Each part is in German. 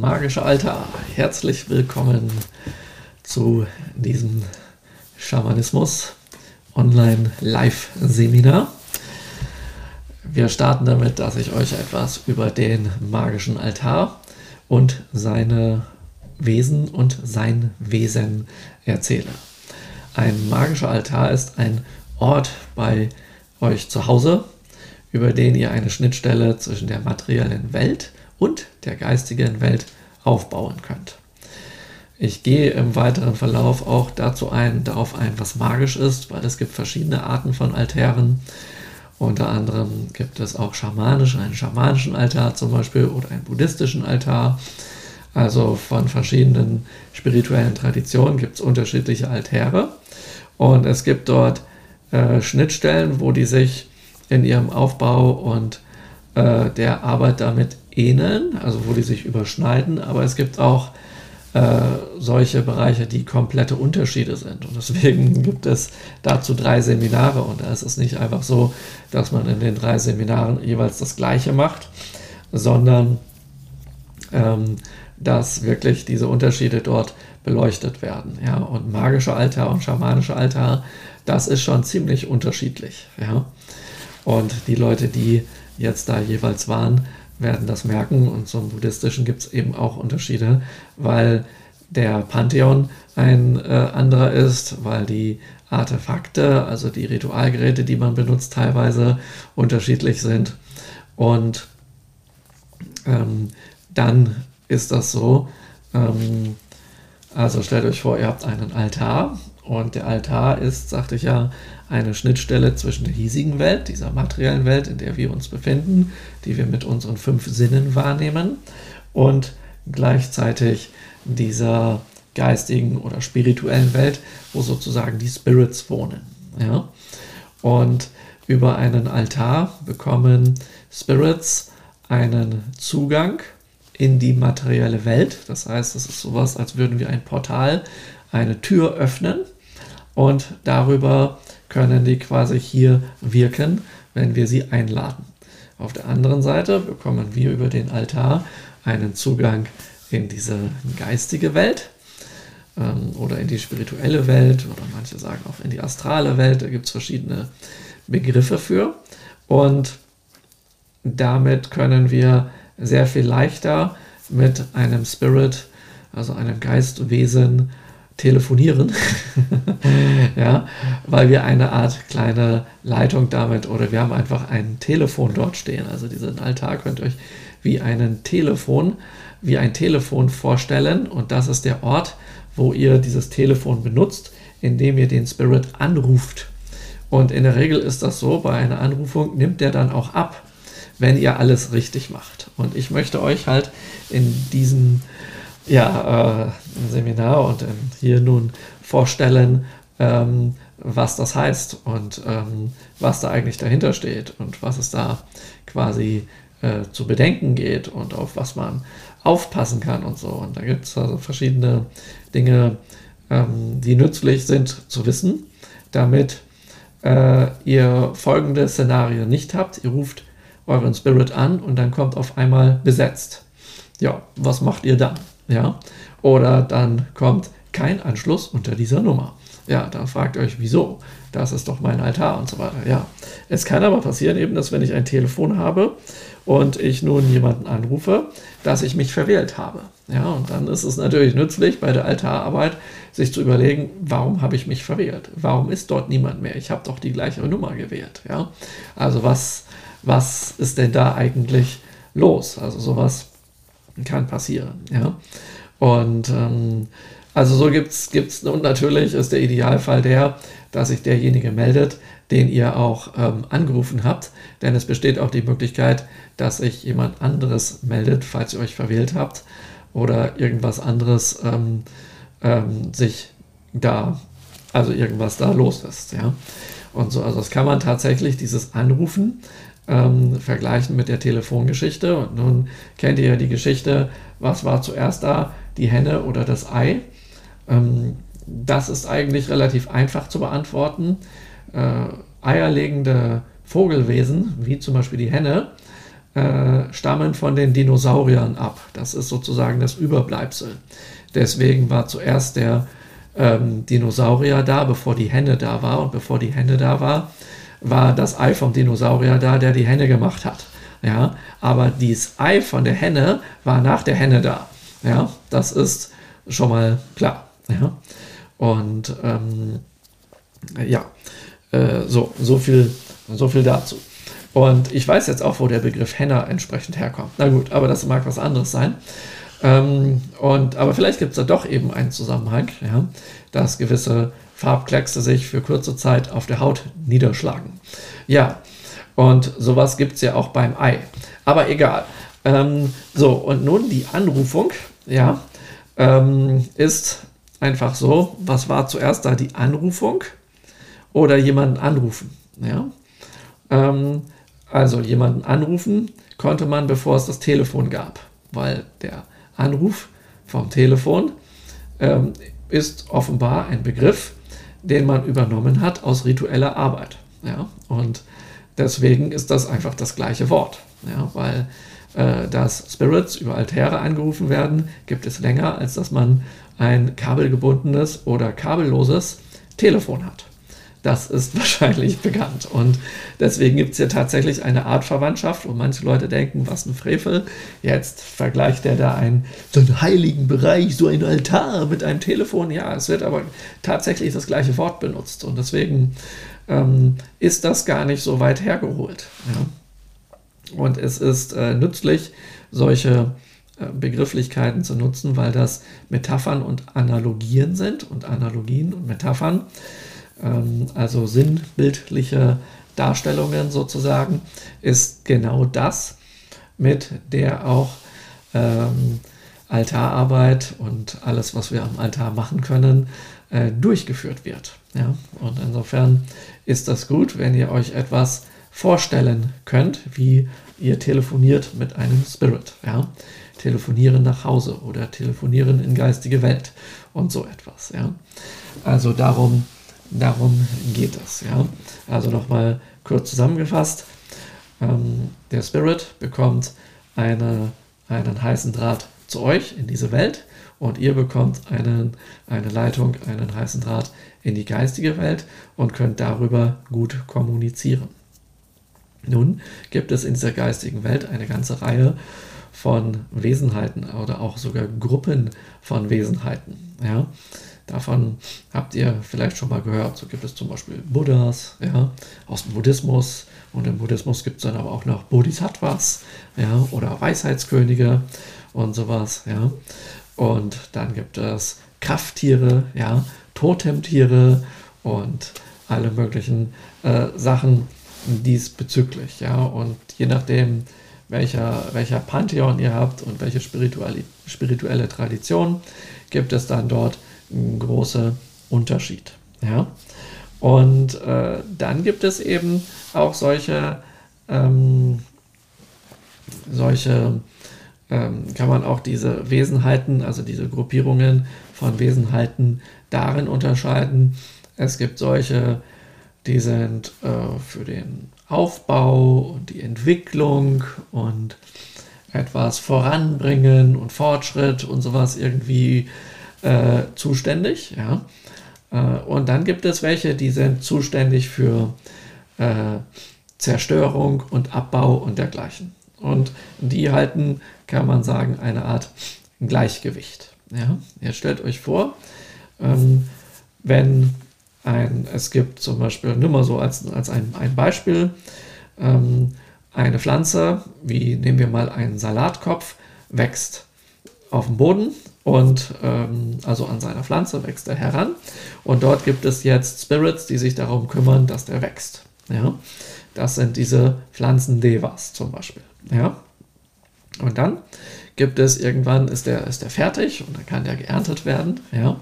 magische Altar. Herzlich willkommen zu diesem Schamanismus Online Live Seminar. Wir starten damit, dass ich euch etwas über den magischen Altar und seine Wesen und sein Wesen erzähle. Ein magischer Altar ist ein Ort bei euch zu Hause, über den ihr eine Schnittstelle zwischen der materiellen Welt und der geistigen Welt aufbauen könnt. Ich gehe im weiteren Verlauf auch dazu ein, darauf ein, was magisch ist, weil es gibt verschiedene Arten von Altären. Unter anderem gibt es auch schamanisch, einen schamanischen Altar zum Beispiel oder einen buddhistischen Altar. Also von verschiedenen spirituellen Traditionen gibt es unterschiedliche Altäre. Und es gibt dort äh, Schnittstellen, wo die sich in ihrem Aufbau und äh, der Arbeit damit ähneln, also wo die sich überschneiden, aber es gibt auch äh, solche Bereiche, die komplette Unterschiede sind. Und deswegen gibt es dazu drei Seminare und da ist es nicht einfach so, dass man in den drei Seminaren jeweils das Gleiche macht, sondern ähm, dass wirklich diese Unterschiede dort beleuchtet werden. Ja? Und magischer Altar und schamanischer Altar, das ist schon ziemlich unterschiedlich. Ja? Und die Leute, die jetzt da jeweils waren, werden das merken. Und zum Buddhistischen gibt es eben auch Unterschiede, weil der Pantheon ein äh, anderer ist, weil die Artefakte, also die Ritualgeräte, die man benutzt, teilweise unterschiedlich sind. Und ähm, dann ist das so, ähm, also stellt euch vor, ihr habt einen Altar und der Altar ist, sagte ich ja, eine Schnittstelle zwischen der hiesigen Welt, dieser materiellen Welt, in der wir uns befinden, die wir mit unseren fünf Sinnen wahrnehmen, und gleichzeitig dieser geistigen oder spirituellen Welt, wo sozusagen die Spirits wohnen. Ja? Und über einen Altar bekommen Spirits einen Zugang in die materielle Welt. Das heißt, es ist sowas, als würden wir ein Portal, eine Tür öffnen und darüber können die quasi hier wirken, wenn wir sie einladen. Auf der anderen Seite bekommen wir über den Altar einen Zugang in diese geistige Welt ähm, oder in die spirituelle Welt oder manche sagen auch in die astrale Welt. Da gibt es verschiedene Begriffe für. Und damit können wir sehr viel leichter mit einem Spirit, also einem Geistwesen, telefonieren, ja, weil wir eine Art kleine Leitung damit oder wir haben einfach ein Telefon dort stehen. Also diesen Altar könnt ihr euch wie ein Telefon, wie ein Telefon vorstellen und das ist der Ort, wo ihr dieses Telefon benutzt, indem ihr den Spirit anruft. Und in der Regel ist das so, bei einer Anrufung nimmt der dann auch ab, wenn ihr alles richtig macht. Und ich möchte euch halt in diesem ja, äh, Seminar und ähm, hier nun vorstellen, ähm, was das heißt und ähm, was da eigentlich dahinter steht und was es da quasi äh, zu bedenken geht und auf was man aufpassen kann und so. Und da gibt es also verschiedene Dinge, die nützlich sind zu wissen, damit äh, ihr folgende Szenario nicht habt. Ihr ruft euren Spirit an und dann kommt auf einmal besetzt. Ja, was macht ihr dann? Ja, oder dann kommt kein Anschluss unter dieser Nummer. Ja, dann fragt euch, wieso? Das ist doch mein Altar und so weiter. Ja, es kann aber passieren eben, dass wenn ich ein Telefon habe und ich nun jemanden anrufe, dass ich mich verwählt habe. Ja, und dann ist es natürlich nützlich bei der Altararbeit, sich zu überlegen, warum habe ich mich verwählt? Warum ist dort niemand mehr? Ich habe doch die gleiche Nummer gewählt. Ja, also was, was ist denn da eigentlich los? Also sowas kann passieren. Ja, und ähm, also so gibt es, und natürlich ist der Idealfall der, dass sich derjenige meldet, den ihr auch ähm, angerufen habt, denn es besteht auch die Möglichkeit, dass sich jemand anderes meldet, falls ihr euch verwählt habt oder irgendwas anderes ähm, ähm, sich da, also irgendwas da los ist, ja. Und so, also das kann man tatsächlich, dieses Anrufen, ähm, vergleichen mit der Telefongeschichte. Und nun kennt ihr ja die Geschichte, was war zuerst da, die Henne oder das Ei? Ähm, das ist eigentlich relativ einfach zu beantworten. Äh, eierlegende Vogelwesen, wie zum Beispiel die Henne, äh, stammen von den Dinosauriern ab. Das ist sozusagen das Überbleibsel. Deswegen war zuerst der ähm, Dinosaurier da, bevor die Henne da war. Und bevor die Henne da war, war das Ei vom Dinosaurier da, der die Henne gemacht hat. Ja, aber dieses Ei von der Henne war nach der Henne da. Ja, das ist schon mal klar. Ja, und ähm, ja, äh, so, so viel, so viel dazu. Und ich weiß jetzt auch, wo der Begriff Henna entsprechend herkommt. Na gut, aber das mag was anderes sein. Ähm, und, aber vielleicht gibt es da doch eben einen Zusammenhang, ja, dass gewisse Farbkleckse sich für kurze Zeit auf der Haut niederschlagen. Ja, und sowas gibt es ja auch beim Ei. Aber egal. Ähm, so, und nun die Anrufung, ja, ähm, ist einfach so, was war zuerst da die Anrufung oder jemanden anrufen? Ja, ähm, also jemanden anrufen konnte man, bevor es das Telefon gab, weil der Anruf vom Telefon ähm, ist offenbar ein Begriff, den man übernommen hat aus ritueller Arbeit. Ja? Und deswegen ist das einfach das gleiche Wort, ja? weil äh, dass Spirits über Altäre angerufen werden, gibt es länger, als dass man ein kabelgebundenes oder kabelloses Telefon hat. Das ist wahrscheinlich bekannt. Und deswegen gibt es hier tatsächlich eine Art Verwandtschaft, wo manche Leute denken, was ein Frevel. Jetzt vergleicht er da einen, so einen heiligen Bereich, so ein Altar mit einem Telefon. Ja, es wird aber tatsächlich das gleiche Wort benutzt. Und deswegen ähm, ist das gar nicht so weit hergeholt. Ja. Und es ist äh, nützlich, solche äh, Begrifflichkeiten zu nutzen, weil das Metaphern und Analogien sind und Analogien und Metaphern ähm, also sinnbildliche Darstellungen sozusagen, ist genau das, mit der auch ähm, Altararbeit und alles, was wir am Altar machen können, äh, durchgeführt wird. Ja? Und insofern ist das gut, wenn ihr euch etwas vorstellen könnt, wie ihr telefoniert mit einem Spirit. Ja? Telefonieren nach Hause oder telefonieren in geistige Welt und so etwas. Ja? Also darum Darum geht es. Ja? Also nochmal kurz zusammengefasst. Ähm, der Spirit bekommt eine, einen heißen Draht zu euch in diese Welt und ihr bekommt einen, eine Leitung, einen heißen Draht in die geistige Welt und könnt darüber gut kommunizieren. Nun gibt es in dieser geistigen Welt eine ganze Reihe von Wesenheiten oder auch sogar Gruppen von Wesenheiten. Ja? Davon habt ihr vielleicht schon mal gehört. So gibt es zum Beispiel Buddhas ja, aus dem Buddhismus. Und im Buddhismus gibt es dann aber auch noch Bodhisattvas ja, oder Weisheitskönige und sowas. Ja. Und dann gibt es Krafttiere, ja, Totemtiere und alle möglichen äh, Sachen diesbezüglich. Ja. Und je nachdem, welcher, welcher Pantheon ihr habt und welche spirituelle, Tradition, gibt es dann dort ein großer Unterschied. Ja? Und äh, dann gibt es eben auch solche, ähm, solche ähm, kann man auch diese Wesenheiten, also diese Gruppierungen von Wesenheiten darin unterscheiden. Es gibt solche, die sind äh, für den Aufbau und die Entwicklung und etwas voranbringen und Fortschritt und sowas irgendwie äh, zuständig. Ja? Äh, und dann gibt es welche, die sind zuständig für äh, Zerstörung und Abbau und dergleichen. Und die halten, kann man sagen, eine Art Gleichgewicht. Ja? Ihr stellt euch vor, ähm, wenn ein, es gibt zum Beispiel, nur mal so als, als ein, ein Beispiel, ähm, eine Pflanze, wie nehmen wir mal einen Salatkopf, wächst auf dem Boden und ähm, also an seiner Pflanze wächst er heran. Und dort gibt es jetzt Spirits, die sich darum kümmern, dass der wächst. Ja? Das sind diese Pflanzen-Devas zum Beispiel. Ja? Und dann gibt es irgendwann, ist der, ist der fertig und dann kann der geerntet werden. Ja?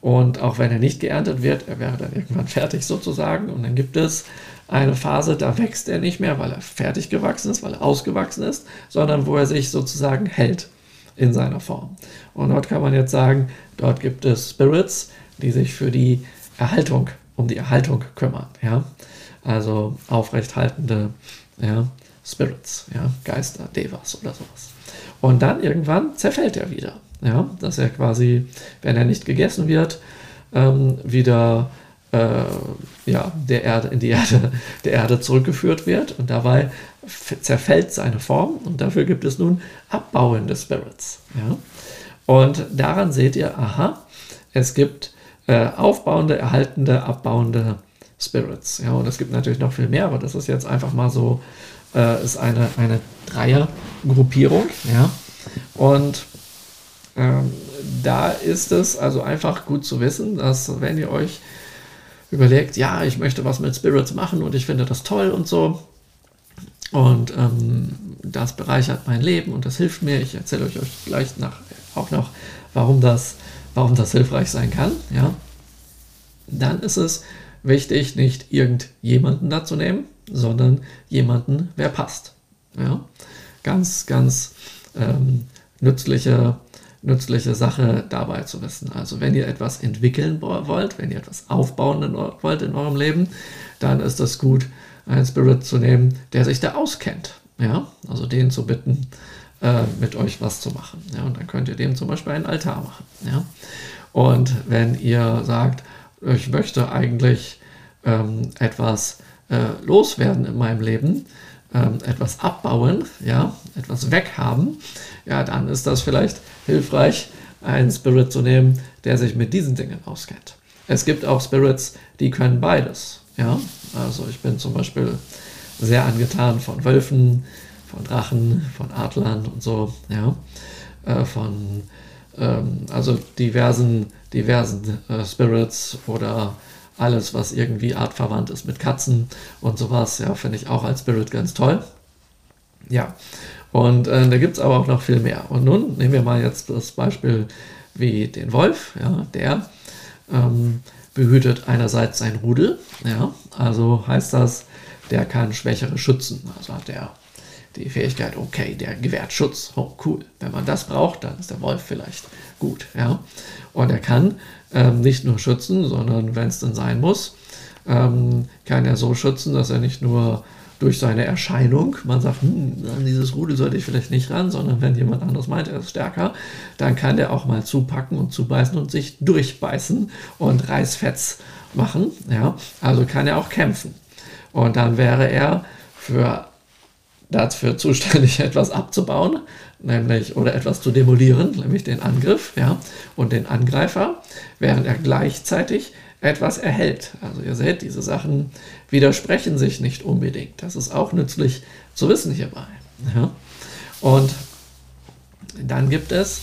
Und auch wenn er nicht geerntet wird, er wäre dann irgendwann fertig sozusagen. Und dann gibt es eine Phase, da wächst er nicht mehr, weil er fertig gewachsen ist, weil er ausgewachsen ist, sondern wo er sich sozusagen hält in seiner Form. Und dort kann man jetzt sagen, dort gibt es Spirits, die sich für die Erhaltung, um die Erhaltung kümmern. Ja? Also aufrechthaltende ja, Spirits, ja, Geister, Devas oder sowas. Und dann irgendwann zerfällt er wieder. Ja, dass er quasi, wenn er nicht gegessen wird, ähm, wieder äh, ja, der Erde, in die Erde, der Erde zurückgeführt wird und dabei zerfällt seine Form und dafür gibt es nun abbauende Spirits. Ja? Und daran seht ihr, aha, es gibt äh, aufbauende, erhaltende, abbauende Spirits. Ja? Und es gibt natürlich noch viel mehr, aber das ist jetzt einfach mal so, äh, ist eine, eine Dreiergruppierung. Ja? Und ähm, da ist es also einfach gut zu wissen, dass wenn ihr euch überlegt, ja, ich möchte was mit Spirits machen und ich finde das toll und so. Und ähm, das bereichert mein Leben und das hilft mir. Ich erzähle euch, gleich nach, auch noch, warum das, warum das hilfreich sein kann. Ja? Dann ist es wichtig, nicht irgendjemanden dazu nehmen, sondern jemanden, wer passt. Ja? Ganz, ganz ähm, nützliche nützliche Sache dabei zu wissen. Also wenn ihr etwas entwickeln wollt, wenn ihr etwas aufbauen wollt in eurem Leben, dann ist es gut, einen Spirit zu nehmen, der sich da auskennt. Ja, also den zu bitten, äh, mit euch was zu machen. Ja, und dann könnt ihr dem zum Beispiel einen Altar machen. Ja, und wenn ihr sagt, ich möchte eigentlich ähm, etwas äh, loswerden in meinem Leben, ähm, etwas abbauen, ja, etwas weghaben, ja, dann ist das vielleicht hilfreich, einen Spirit zu nehmen, der sich mit diesen Dingen auskennt. Es gibt auch Spirits, die können beides. Ja, also ich bin zum Beispiel sehr angetan von Wölfen, von Drachen, von Adlern und so, ja, äh, von ähm, also diversen, diversen äh, Spirits oder alles, was irgendwie artverwandt ist mit Katzen und sowas, ja, finde ich auch als Spirit ganz toll. Ja, und äh, da gibt es aber auch noch viel mehr. Und nun nehmen wir mal jetzt das Beispiel wie den Wolf, ja, der ähm, behütet einerseits sein Rudel, ja, also heißt das, der kann Schwächere schützen, also hat er die Fähigkeit, okay, der gewährt Schutz, oh cool, wenn man das braucht, dann ist der Wolf vielleicht gut, ja, und er kann ähm, nicht nur schützen, sondern wenn es denn sein muss, ähm, kann er so schützen, dass er nicht nur durch seine Erscheinung, man sagt, hm, an dieses Rudel sollte ich vielleicht nicht ran, sondern wenn jemand anderes meint, er ist stärker, dann kann der auch mal zupacken und zubeißen und sich durchbeißen und Reißfetz machen. Ja? Also kann er auch kämpfen. Und dann wäre er für, dafür zuständig, etwas abzubauen, nämlich oder etwas zu demolieren, nämlich den Angriff ja, und den Angreifer, während er gleichzeitig etwas erhält. Also ihr seht, diese Sachen widersprechen sich nicht unbedingt. Das ist auch nützlich zu wissen hierbei. Ja. Und dann gibt es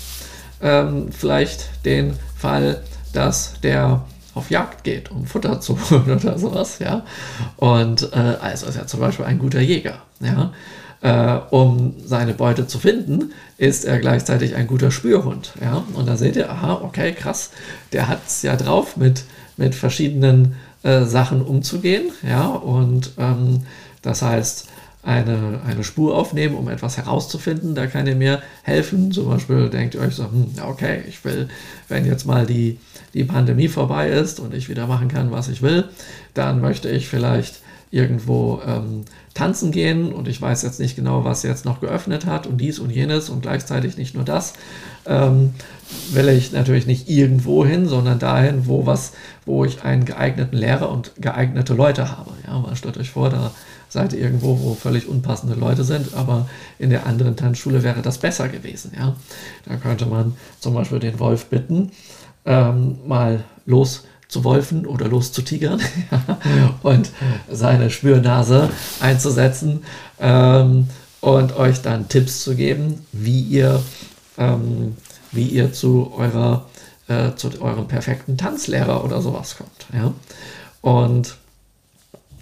ähm, vielleicht den Fall, dass der auf Jagd geht, um Futter zu holen oder sowas, ja. Und äh, also ist er zum Beispiel ein guter Jäger, ja. Äh, um seine Beute zu finden, ist er gleichzeitig ein guter Spürhund, ja. Und da seht ihr, aha, okay, krass, der hat es ja drauf mit mit verschiedenen äh, Sachen umzugehen. Ja, und ähm, das heißt, eine, eine Spur aufnehmen, um etwas herauszufinden. Da kann ihr mir helfen. Zum Beispiel denkt ihr euch so, hm, okay, ich will, wenn jetzt mal die, die Pandemie vorbei ist und ich wieder machen kann, was ich will, dann möchte ich vielleicht irgendwo ähm, tanzen gehen und ich weiß jetzt nicht genau, was jetzt noch geöffnet hat und dies und jenes und gleichzeitig nicht nur das, ähm, will ich natürlich nicht irgendwo hin, sondern dahin, wo was, wo ich einen geeigneten Lehrer und geeignete Leute habe. Ja, man stellt euch vor, da seid ihr irgendwo, wo völlig unpassende Leute sind, aber in der anderen Tanzschule wäre das besser gewesen. Ja, da könnte man zum Beispiel den Wolf bitten, ähm, mal los zu wolfen oder loszutigern und seine Spürnase einzusetzen ähm, und euch dann Tipps zu geben, wie ihr, ähm, wie ihr zu, eurer, äh, zu eurem perfekten Tanzlehrer oder sowas kommt. Ja? Und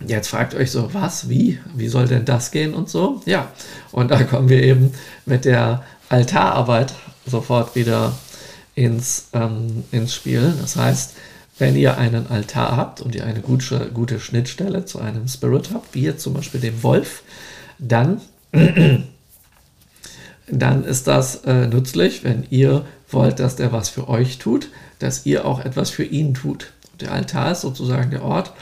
Jetzt fragt euch so, was, wie, wie soll denn das gehen und so? Ja, und da kommen wir eben mit der Altararbeit sofort wieder ins, ähm, ins Spiel. Das heißt, wenn ihr einen Altar habt und ihr eine gute, gute Schnittstelle zu einem Spirit habt, wie jetzt zum Beispiel dem Wolf, dann, dann ist das äh, nützlich, wenn ihr wollt, dass der was für euch tut, dass ihr auch etwas für ihn tut. Der Altar ist sozusagen der Ort,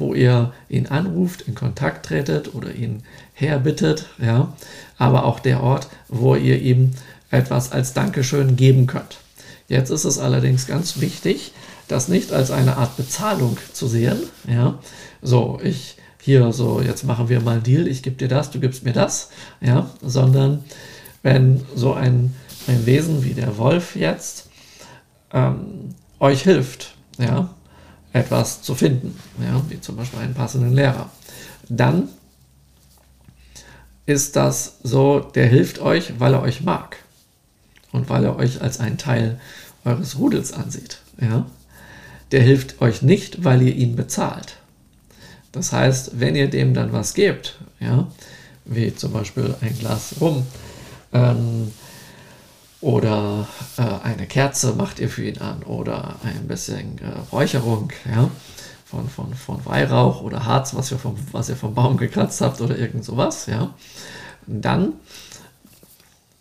wo ihr ihn anruft, in Kontakt tretet oder ihn herbittet, ja, aber auch der Ort, wo ihr ihm etwas als Dankeschön geben könnt. Jetzt ist es allerdings ganz wichtig, das nicht als eine Art Bezahlung zu sehen, ja, so, ich hier so, jetzt machen wir mal einen Deal, ich gebe dir das, du gibst mir das, ja, sondern wenn so ein, ein Wesen wie der Wolf jetzt ähm, euch hilft, ja, etwas zu finden, ja, wie zum Beispiel einen passenden Lehrer, dann ist das so, der hilft euch, weil er euch mag und weil er euch als einen Teil eures Rudels ansieht. Ja? Der hilft euch nicht, weil ihr ihn bezahlt. Das heißt, wenn ihr dem dann was gebt, ja, wie zum Beispiel ein Glas Rum ähm, oder äh, eine Kerze macht ihr für ihn an oder ein bisschen äh, Räucherung, ja, von, von, von Weihrauch oder Harz, was ihr, vom, was ihr vom Baum gekratzt habt oder irgend sowas, ja, dann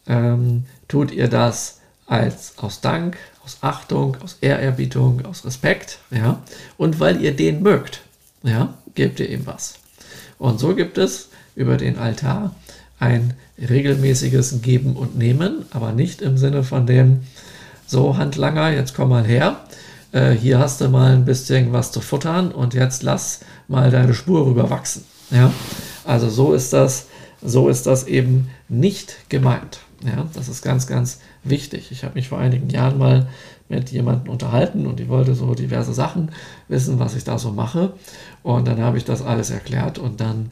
ähm, tut ihr das als aus Dank, aus Achtung, aus Ehrerbietung, aus Respekt, ja, und weil ihr den mögt, ja, gebt ihr ihm was. Und so gibt es über den Altar ein regelmäßiges Geben und Nehmen, aber nicht im Sinne von dem, so Handlanger, jetzt komm mal her, äh, hier hast du mal ein bisschen was zu futtern und jetzt lass mal deine Spur rüber wachsen. Ja? Also so ist das, so ist das eben nicht gemeint. Ja? Das ist ganz, ganz wichtig. Ich habe mich vor einigen Jahren mal mit jemandem unterhalten und die wollte so diverse Sachen wissen, was ich da so mache. Und dann habe ich das alles erklärt und dann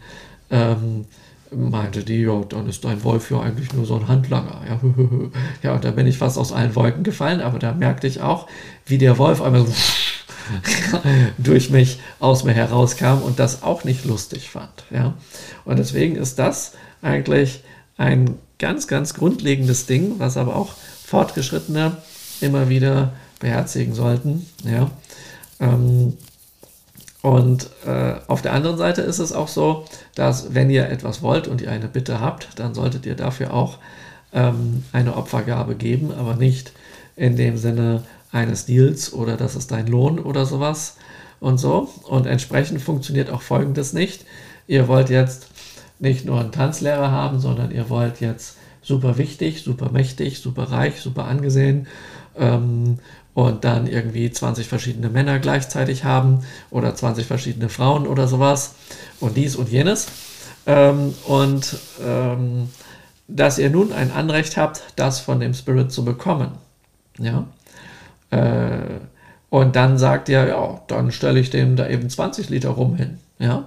ähm, meinte die, ja, dann ist dein Wolf ja eigentlich nur so ein Handlanger. Ja, ja, und da bin ich fast aus allen Wolken gefallen, aber da merkte ich auch, wie der Wolf einmal so durch mich aus mir herauskam und das auch nicht lustig fand. Ja. Und deswegen ist das eigentlich ein ganz, ganz grundlegendes Ding, was aber auch Fortgeschrittene immer wieder beherzigen sollten. Ja. Ähm, und äh, auf der anderen Seite ist es auch so, dass wenn ihr etwas wollt und ihr eine Bitte habt, dann solltet ihr dafür auch ähm, eine Opfergabe geben, aber nicht in dem Sinne eines Deals oder das ist dein Lohn oder sowas und so. Und entsprechend funktioniert auch Folgendes nicht. Ihr wollt jetzt nicht nur einen Tanzlehrer haben, sondern ihr wollt jetzt super wichtig, super mächtig, super reich, super angesehen ähm, und dann irgendwie 20 verschiedene Männer gleichzeitig haben oder 20 verschiedene Frauen oder sowas und dies und jenes. Ähm, und ähm, dass ihr nun ein Anrecht habt, das von dem Spirit zu bekommen. Ja. Äh, und dann sagt ihr, ja, dann stelle ich dem da eben 20 Liter rum hin. Ja.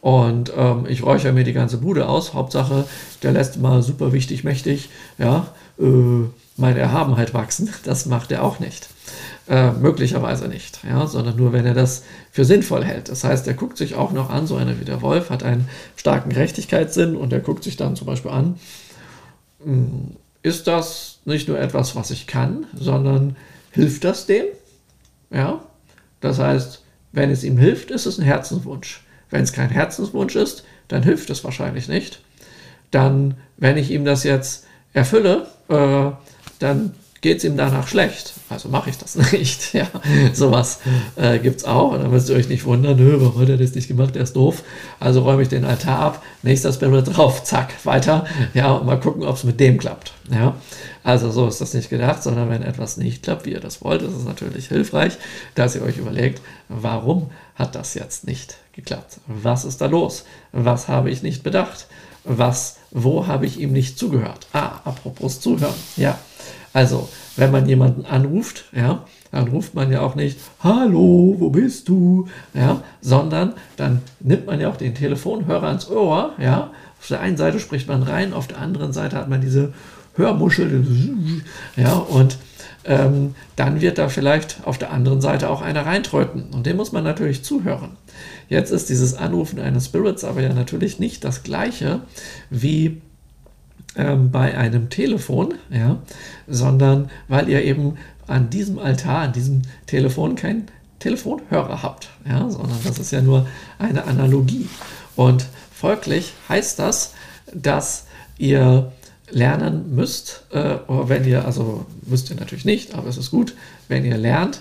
Und ähm, ich räuchere mir die ganze Bude aus. Hauptsache, der lässt mal super wichtig, mächtig, ja, äh, meine Erhabenheit wachsen. Das macht er auch nicht. Äh, möglicherweise nicht, ja, sondern nur, wenn er das für sinnvoll hält. Das heißt, er guckt sich auch noch an, so einer wie der Wolf hat einen starken Gerechtigkeitssinn und er guckt sich dann zum Beispiel an, hm, ist das nicht nur etwas, was ich kann, sondern hilft das dem? Ja, das heißt, wenn es ihm hilft, ist es ein Herzenswunsch. Wenn es kein Herzenswunsch ist, dann hilft es wahrscheinlich nicht. Dann, wenn ich ihm das jetzt erfülle, äh, dann geht es ihm danach schlecht. Also mache ich das nicht. Ja, sowas äh, gibt es auch. Und dann müsst ihr euch nicht wundern, warum hat er das nicht gemacht, der ist doof. Also räume ich den Altar ab, nächster Spirit drauf, zack, weiter. Ja, und mal gucken, ob es mit dem klappt. Ja, also so ist das nicht gedacht, sondern wenn etwas nicht klappt, wie ihr das wollt, ist es natürlich hilfreich, dass ihr euch überlegt, warum hat das jetzt nicht geklappt? Was ist da los? Was habe ich nicht bedacht? Was, wo habe ich ihm nicht zugehört? Ah, apropos zuhören. Ja, also, wenn man jemanden anruft, ja, dann ruft man ja auch nicht, hallo, wo bist du? Ja, sondern dann nimmt man ja auch den Telefonhörer ins Ohr, ja. Auf der einen Seite spricht man rein, auf der anderen Seite hat man diese Hörmuschel, ja, und ähm, dann wird da vielleicht auf der anderen Seite auch einer reintröten. Und dem muss man natürlich zuhören. Jetzt ist dieses Anrufen eines Spirits aber ja natürlich nicht das gleiche wie ähm, bei einem Telefon, ja, sondern weil ihr eben an diesem Altar, an diesem Telefon keinen Telefonhörer habt, ja, sondern das ist ja nur eine Analogie. Und folglich heißt das, dass ihr lernen müsst, äh, wenn ihr, also müsst ihr natürlich nicht, aber es ist gut, wenn ihr lernt,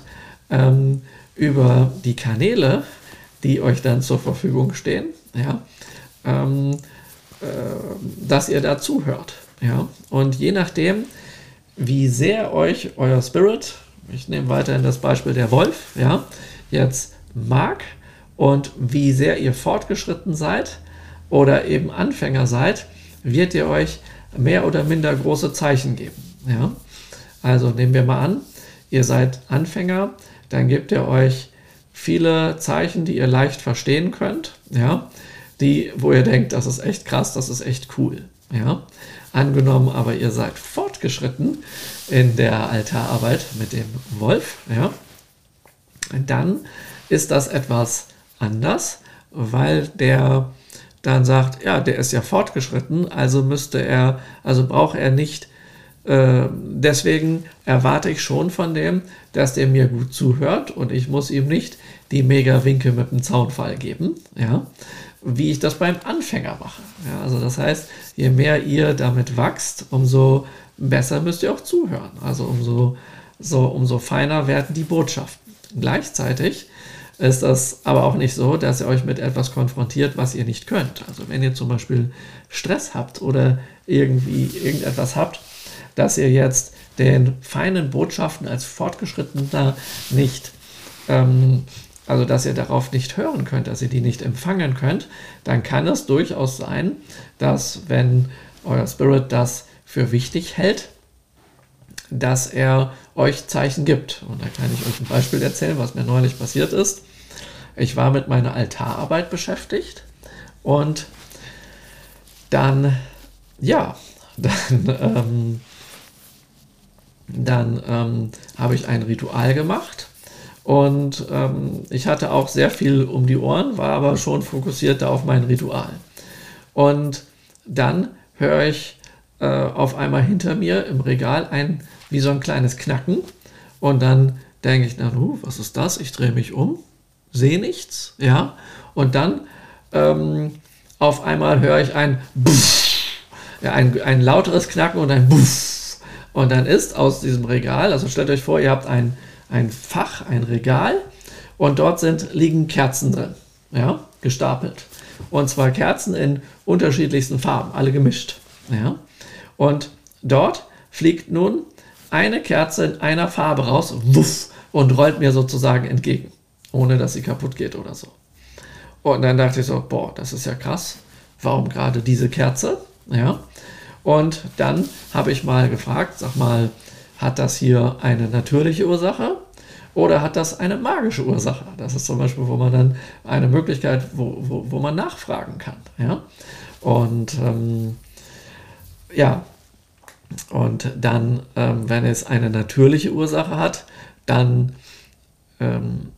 ähm, über die Kanäle, die euch dann zur Verfügung stehen, ja, ähm, äh, dass ihr da zuhört. Ja? Und je nachdem, wie sehr euch euer Spirit, ich nehme weiterhin das Beispiel der Wolf, ja, jetzt mag und wie sehr ihr fortgeschritten seid oder eben Anfänger seid, wird ihr euch mehr oder minder große Zeichen geben. Ja? Also nehmen wir mal an, ihr seid Anfänger, dann gebt ihr euch viele Zeichen, die ihr leicht verstehen könnt, ja, die, wo ihr denkt, das ist echt krass, das ist echt cool. Ja. Angenommen aber ihr seid fortgeschritten in der Altararbeit mit dem Wolf, ja, dann ist das etwas anders, weil der dann sagt, ja, der ist ja fortgeschritten, also müsste er, also braucht er nicht, äh, deswegen erwarte ich schon von dem, dass der mir gut zuhört und ich muss ihm nicht die Mega-Winke mit dem Zaunfall geben, ja, wie ich das beim Anfänger mache. Ja, also das heißt, je mehr ihr damit wachst, umso besser müsst ihr auch zuhören. Also umso, so, umso feiner werden die Botschaften. Gleichzeitig ist das aber auch nicht so, dass ihr euch mit etwas konfrontiert, was ihr nicht könnt. Also wenn ihr zum Beispiel Stress habt oder irgendwie irgendetwas habt, dass ihr jetzt den feinen Botschaften als Fortgeschrittener nicht, ähm, also dass ihr darauf nicht hören könnt, dass ihr die nicht empfangen könnt, dann kann es durchaus sein, dass wenn euer Spirit das für wichtig hält, dass er euch Zeichen gibt. Und da kann ich euch ein Beispiel erzählen, was mir neulich passiert ist. Ich war mit meiner Altararbeit beschäftigt und dann, ja, dann, ähm, dann ähm, habe ich ein Ritual gemacht und ähm, ich hatte auch sehr viel um die Ohren, war aber schon fokussiert auf mein Ritual. Und dann höre ich äh, auf einmal hinter mir im Regal ein wie so ein kleines Knacken. Und dann denke ich, na nu, was ist das? Ich drehe mich um, sehe nichts, ja. Und dann ähm, auf einmal höre ich ein Buff, ja, ein, ein lauteres Knacken und ein Buff. Und dann ist aus diesem Regal, also stellt euch vor, ihr habt ein, ein Fach, ein Regal und dort sind, liegen Kerzen drin, ja, gestapelt. Und zwar Kerzen in unterschiedlichsten Farben, alle gemischt. Ja. Und dort fliegt nun eine Kerze in einer Farbe raus wuff, und rollt mir sozusagen entgegen, ohne dass sie kaputt geht oder so. Und dann dachte ich so, boah, das ist ja krass. Warum gerade diese Kerze? Ja. Und dann habe ich mal gefragt, sag mal, hat das hier eine natürliche Ursache oder hat das eine magische Ursache? Das ist zum Beispiel, wo man dann eine Möglichkeit, wo, wo, wo man nachfragen kann. Ja? Und ähm, ja, und dann, ähm, wenn es eine natürliche Ursache hat, dann, ähm,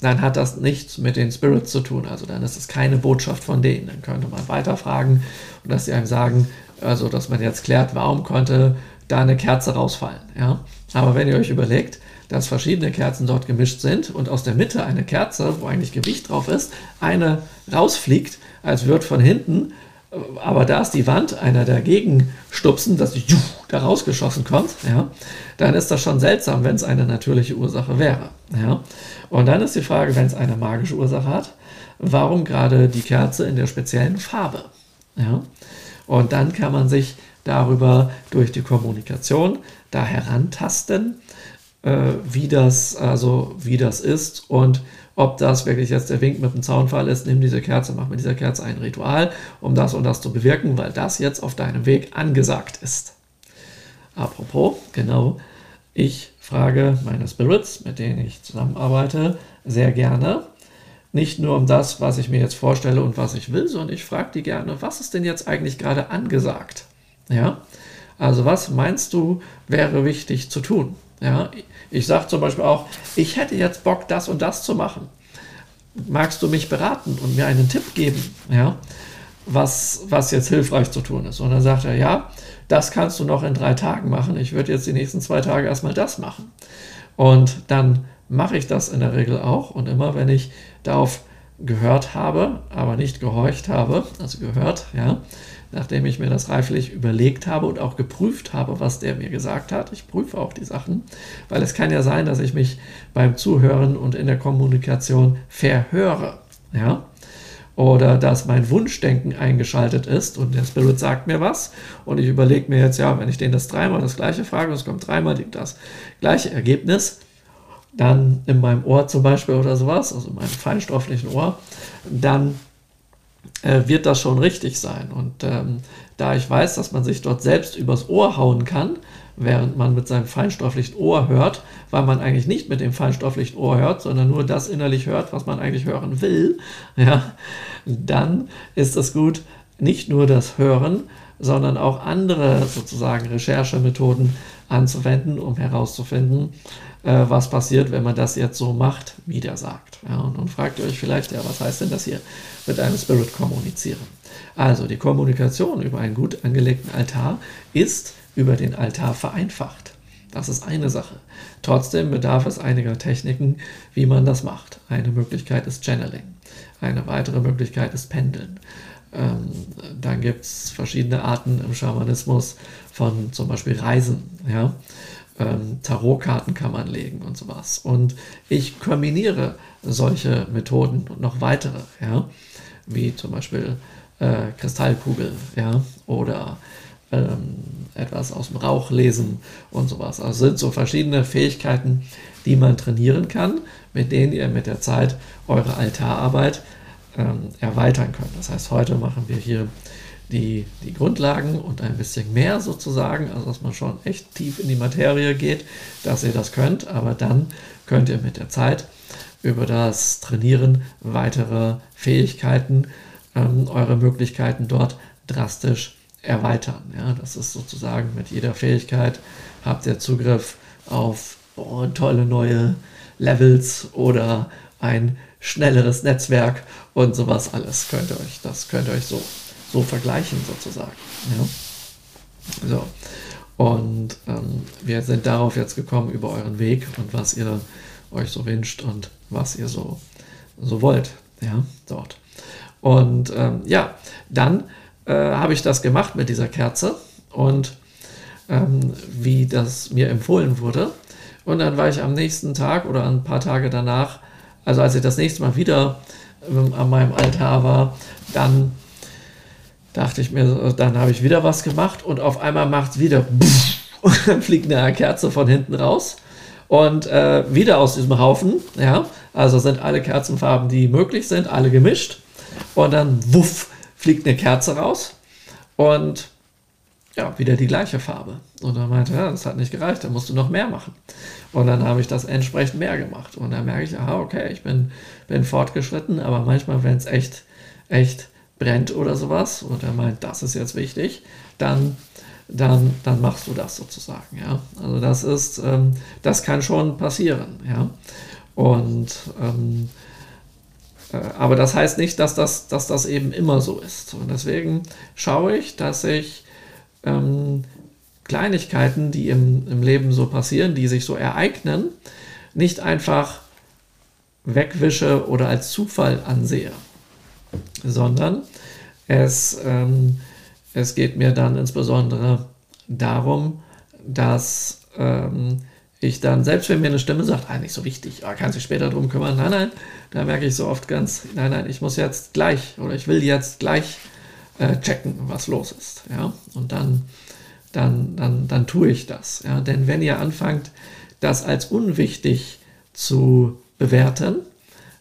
dann hat das nichts mit den Spirits zu tun. Also dann ist es keine Botschaft von denen. Dann könnte man weiterfragen und dass sie einem sagen, also dass man jetzt klärt, warum konnte da eine Kerze rausfallen. Ja? Aber wenn ihr euch überlegt, dass verschiedene Kerzen dort gemischt sind und aus der Mitte eine Kerze, wo eigentlich Gewicht drauf ist, eine rausfliegt, als wird von hinten aber da ist die Wand einer dagegen stupsen, dass die da rausgeschossen kommt, ja, dann ist das schon seltsam, wenn es eine natürliche Ursache wäre. Ja. Und dann ist die Frage, wenn es eine magische Ursache hat, warum gerade die Kerze in der speziellen Farbe? Ja. Und dann kann man sich darüber durch die Kommunikation da herantasten, äh, wie, das, also, wie das ist und ob das wirklich jetzt der Wink mit dem Zaunfall ist, nimm diese Kerze, mach mit dieser Kerze ein Ritual, um das und das zu bewirken, weil das jetzt auf deinem Weg angesagt ist. Apropos, genau, ich frage meine Spirits, mit denen ich zusammenarbeite, sehr gerne. Nicht nur um das, was ich mir jetzt vorstelle und was ich will, sondern ich frage die gerne, was ist denn jetzt eigentlich gerade angesagt? Ja, also was meinst du wäre wichtig zu tun? Ja, ich sage zum Beispiel auch, ich hätte jetzt Bock, das und das zu machen. Magst du mich beraten und mir einen Tipp geben, ja, was, was jetzt hilfreich zu tun ist? Und dann sagt er, ja, das kannst du noch in drei Tagen machen. Ich würde jetzt die nächsten zwei Tage erstmal das machen. Und dann mache ich das in der Regel auch. Und immer wenn ich darauf gehört habe, aber nicht gehorcht habe, also gehört, ja, nachdem ich mir das reiflich überlegt habe und auch geprüft habe, was der mir gesagt hat. Ich prüfe auch die Sachen, weil es kann ja sein, dass ich mich beim Zuhören und in der Kommunikation verhöre. Ja? Oder dass mein Wunschdenken eingeschaltet ist und der Spirit sagt mir was und ich überlege mir jetzt, ja, wenn ich den das dreimal das gleiche frage und es kommt dreimal das gleiche Ergebnis, dann in meinem Ohr zum Beispiel oder sowas, also in meinem feinstofflichen Ohr, dann äh, wird das schon richtig sein. Und ähm, da ich weiß, dass man sich dort selbst übers Ohr hauen kann, während man mit seinem feinstofflichen Ohr hört, weil man eigentlich nicht mit dem feinstofflichen Ohr hört, sondern nur das innerlich hört, was man eigentlich hören will, ja, dann ist es gut, nicht nur das Hören, sondern auch andere sozusagen Recherchemethoden anzuwenden, um herauszufinden, äh, was passiert, wenn man das jetzt so macht, wie der sagt. Ja, und nun fragt ihr euch vielleicht, ja, was heißt denn das hier mit einem Spirit kommunizieren? Also die Kommunikation über einen gut angelegten Altar ist über den Altar vereinfacht. Das ist eine Sache. Trotzdem bedarf es einiger Techniken, wie man das macht. Eine Möglichkeit ist Channeling. Eine weitere Möglichkeit ist Pendeln. Ähm, dann gibt es verschiedene Arten im Schamanismus von zum Beispiel Reisen. Ja? ähm, Tarotkarten kann man legen und sowas. Und ich kombiniere solche Methoden und noch weitere, ja, wie zum Beispiel äh, Kristallkugel, ja, oder ähm, etwas aus dem Rauch lesen und sowas. Also sind so verschiedene Fähigkeiten, die man trainieren kann, mit denen ihr mit der Zeit eure Altararbeit ähm, erweitern könnt. Das heißt, heute machen wir hier die, die Grundlagen und ein bisschen mehr sozusagen, also dass man schon echt tief in die Materie geht, dass ihr das könnt, aber dann könnt ihr mit der Zeit über das Trainieren weitere Fähigkeiten, ähm, eure Möglichkeiten dort drastisch erweitern. Ja, das ist sozusagen mit jeder Fähigkeit habt ihr Zugriff auf oh, tolle neue Levels oder ein schnelleres Netzwerk und sowas alles könnt ihr euch, das könnt ihr euch so so vergleichen sozusagen. Ja. So. Und ähm, wir sind darauf jetzt gekommen über euren Weg und was ihr euch so wünscht und was ihr so, so wollt. Ja, dort. Und ähm, ja, dann äh, habe ich das gemacht mit dieser Kerze und ähm, wie das mir empfohlen wurde. Und dann war ich am nächsten Tag oder ein paar Tage danach, also als ich das nächste Mal wieder ähm, an meinem Altar war, dann dachte ich mir, dann habe ich wieder was gemacht und auf einmal macht es wieder und dann fliegt eine Kerze von hinten raus. Und äh, wieder aus diesem Haufen, ja, also sind alle Kerzenfarben, die möglich sind, alle gemischt. Und dann wuff, fliegt eine Kerze raus. Und ja, wieder die gleiche Farbe. Und dann meinte er, ja, das hat nicht gereicht, da musst du noch mehr machen. Und dann habe ich das entsprechend mehr gemacht. Und dann merke ich, aha, okay, ich bin, bin fortgeschritten, aber manchmal, wenn es echt, echt brennt oder sowas und er meint, das ist jetzt wichtig, dann, dann, dann machst du das sozusagen. Ja? Also das ist, ähm, das kann schon passieren. Ja? Und ähm, äh, aber das heißt nicht, dass das, dass das eben immer so ist. Und deswegen schaue ich, dass ich ähm, Kleinigkeiten, die im, im Leben so passieren, die sich so ereignen, nicht einfach wegwische oder als Zufall ansehe sondern es, ähm, es geht mir dann insbesondere darum, dass ähm, ich dann, selbst wenn mir eine Stimme sagt, ah, nicht so wichtig, ah, kann sich später drum kümmern, nein, nein, da merke ich so oft ganz, nein, nein, ich muss jetzt gleich oder ich will jetzt gleich äh, checken, was los ist. Ja? Und dann, dann, dann, dann tue ich das. Ja? Denn wenn ihr anfangt, das als unwichtig zu bewerten,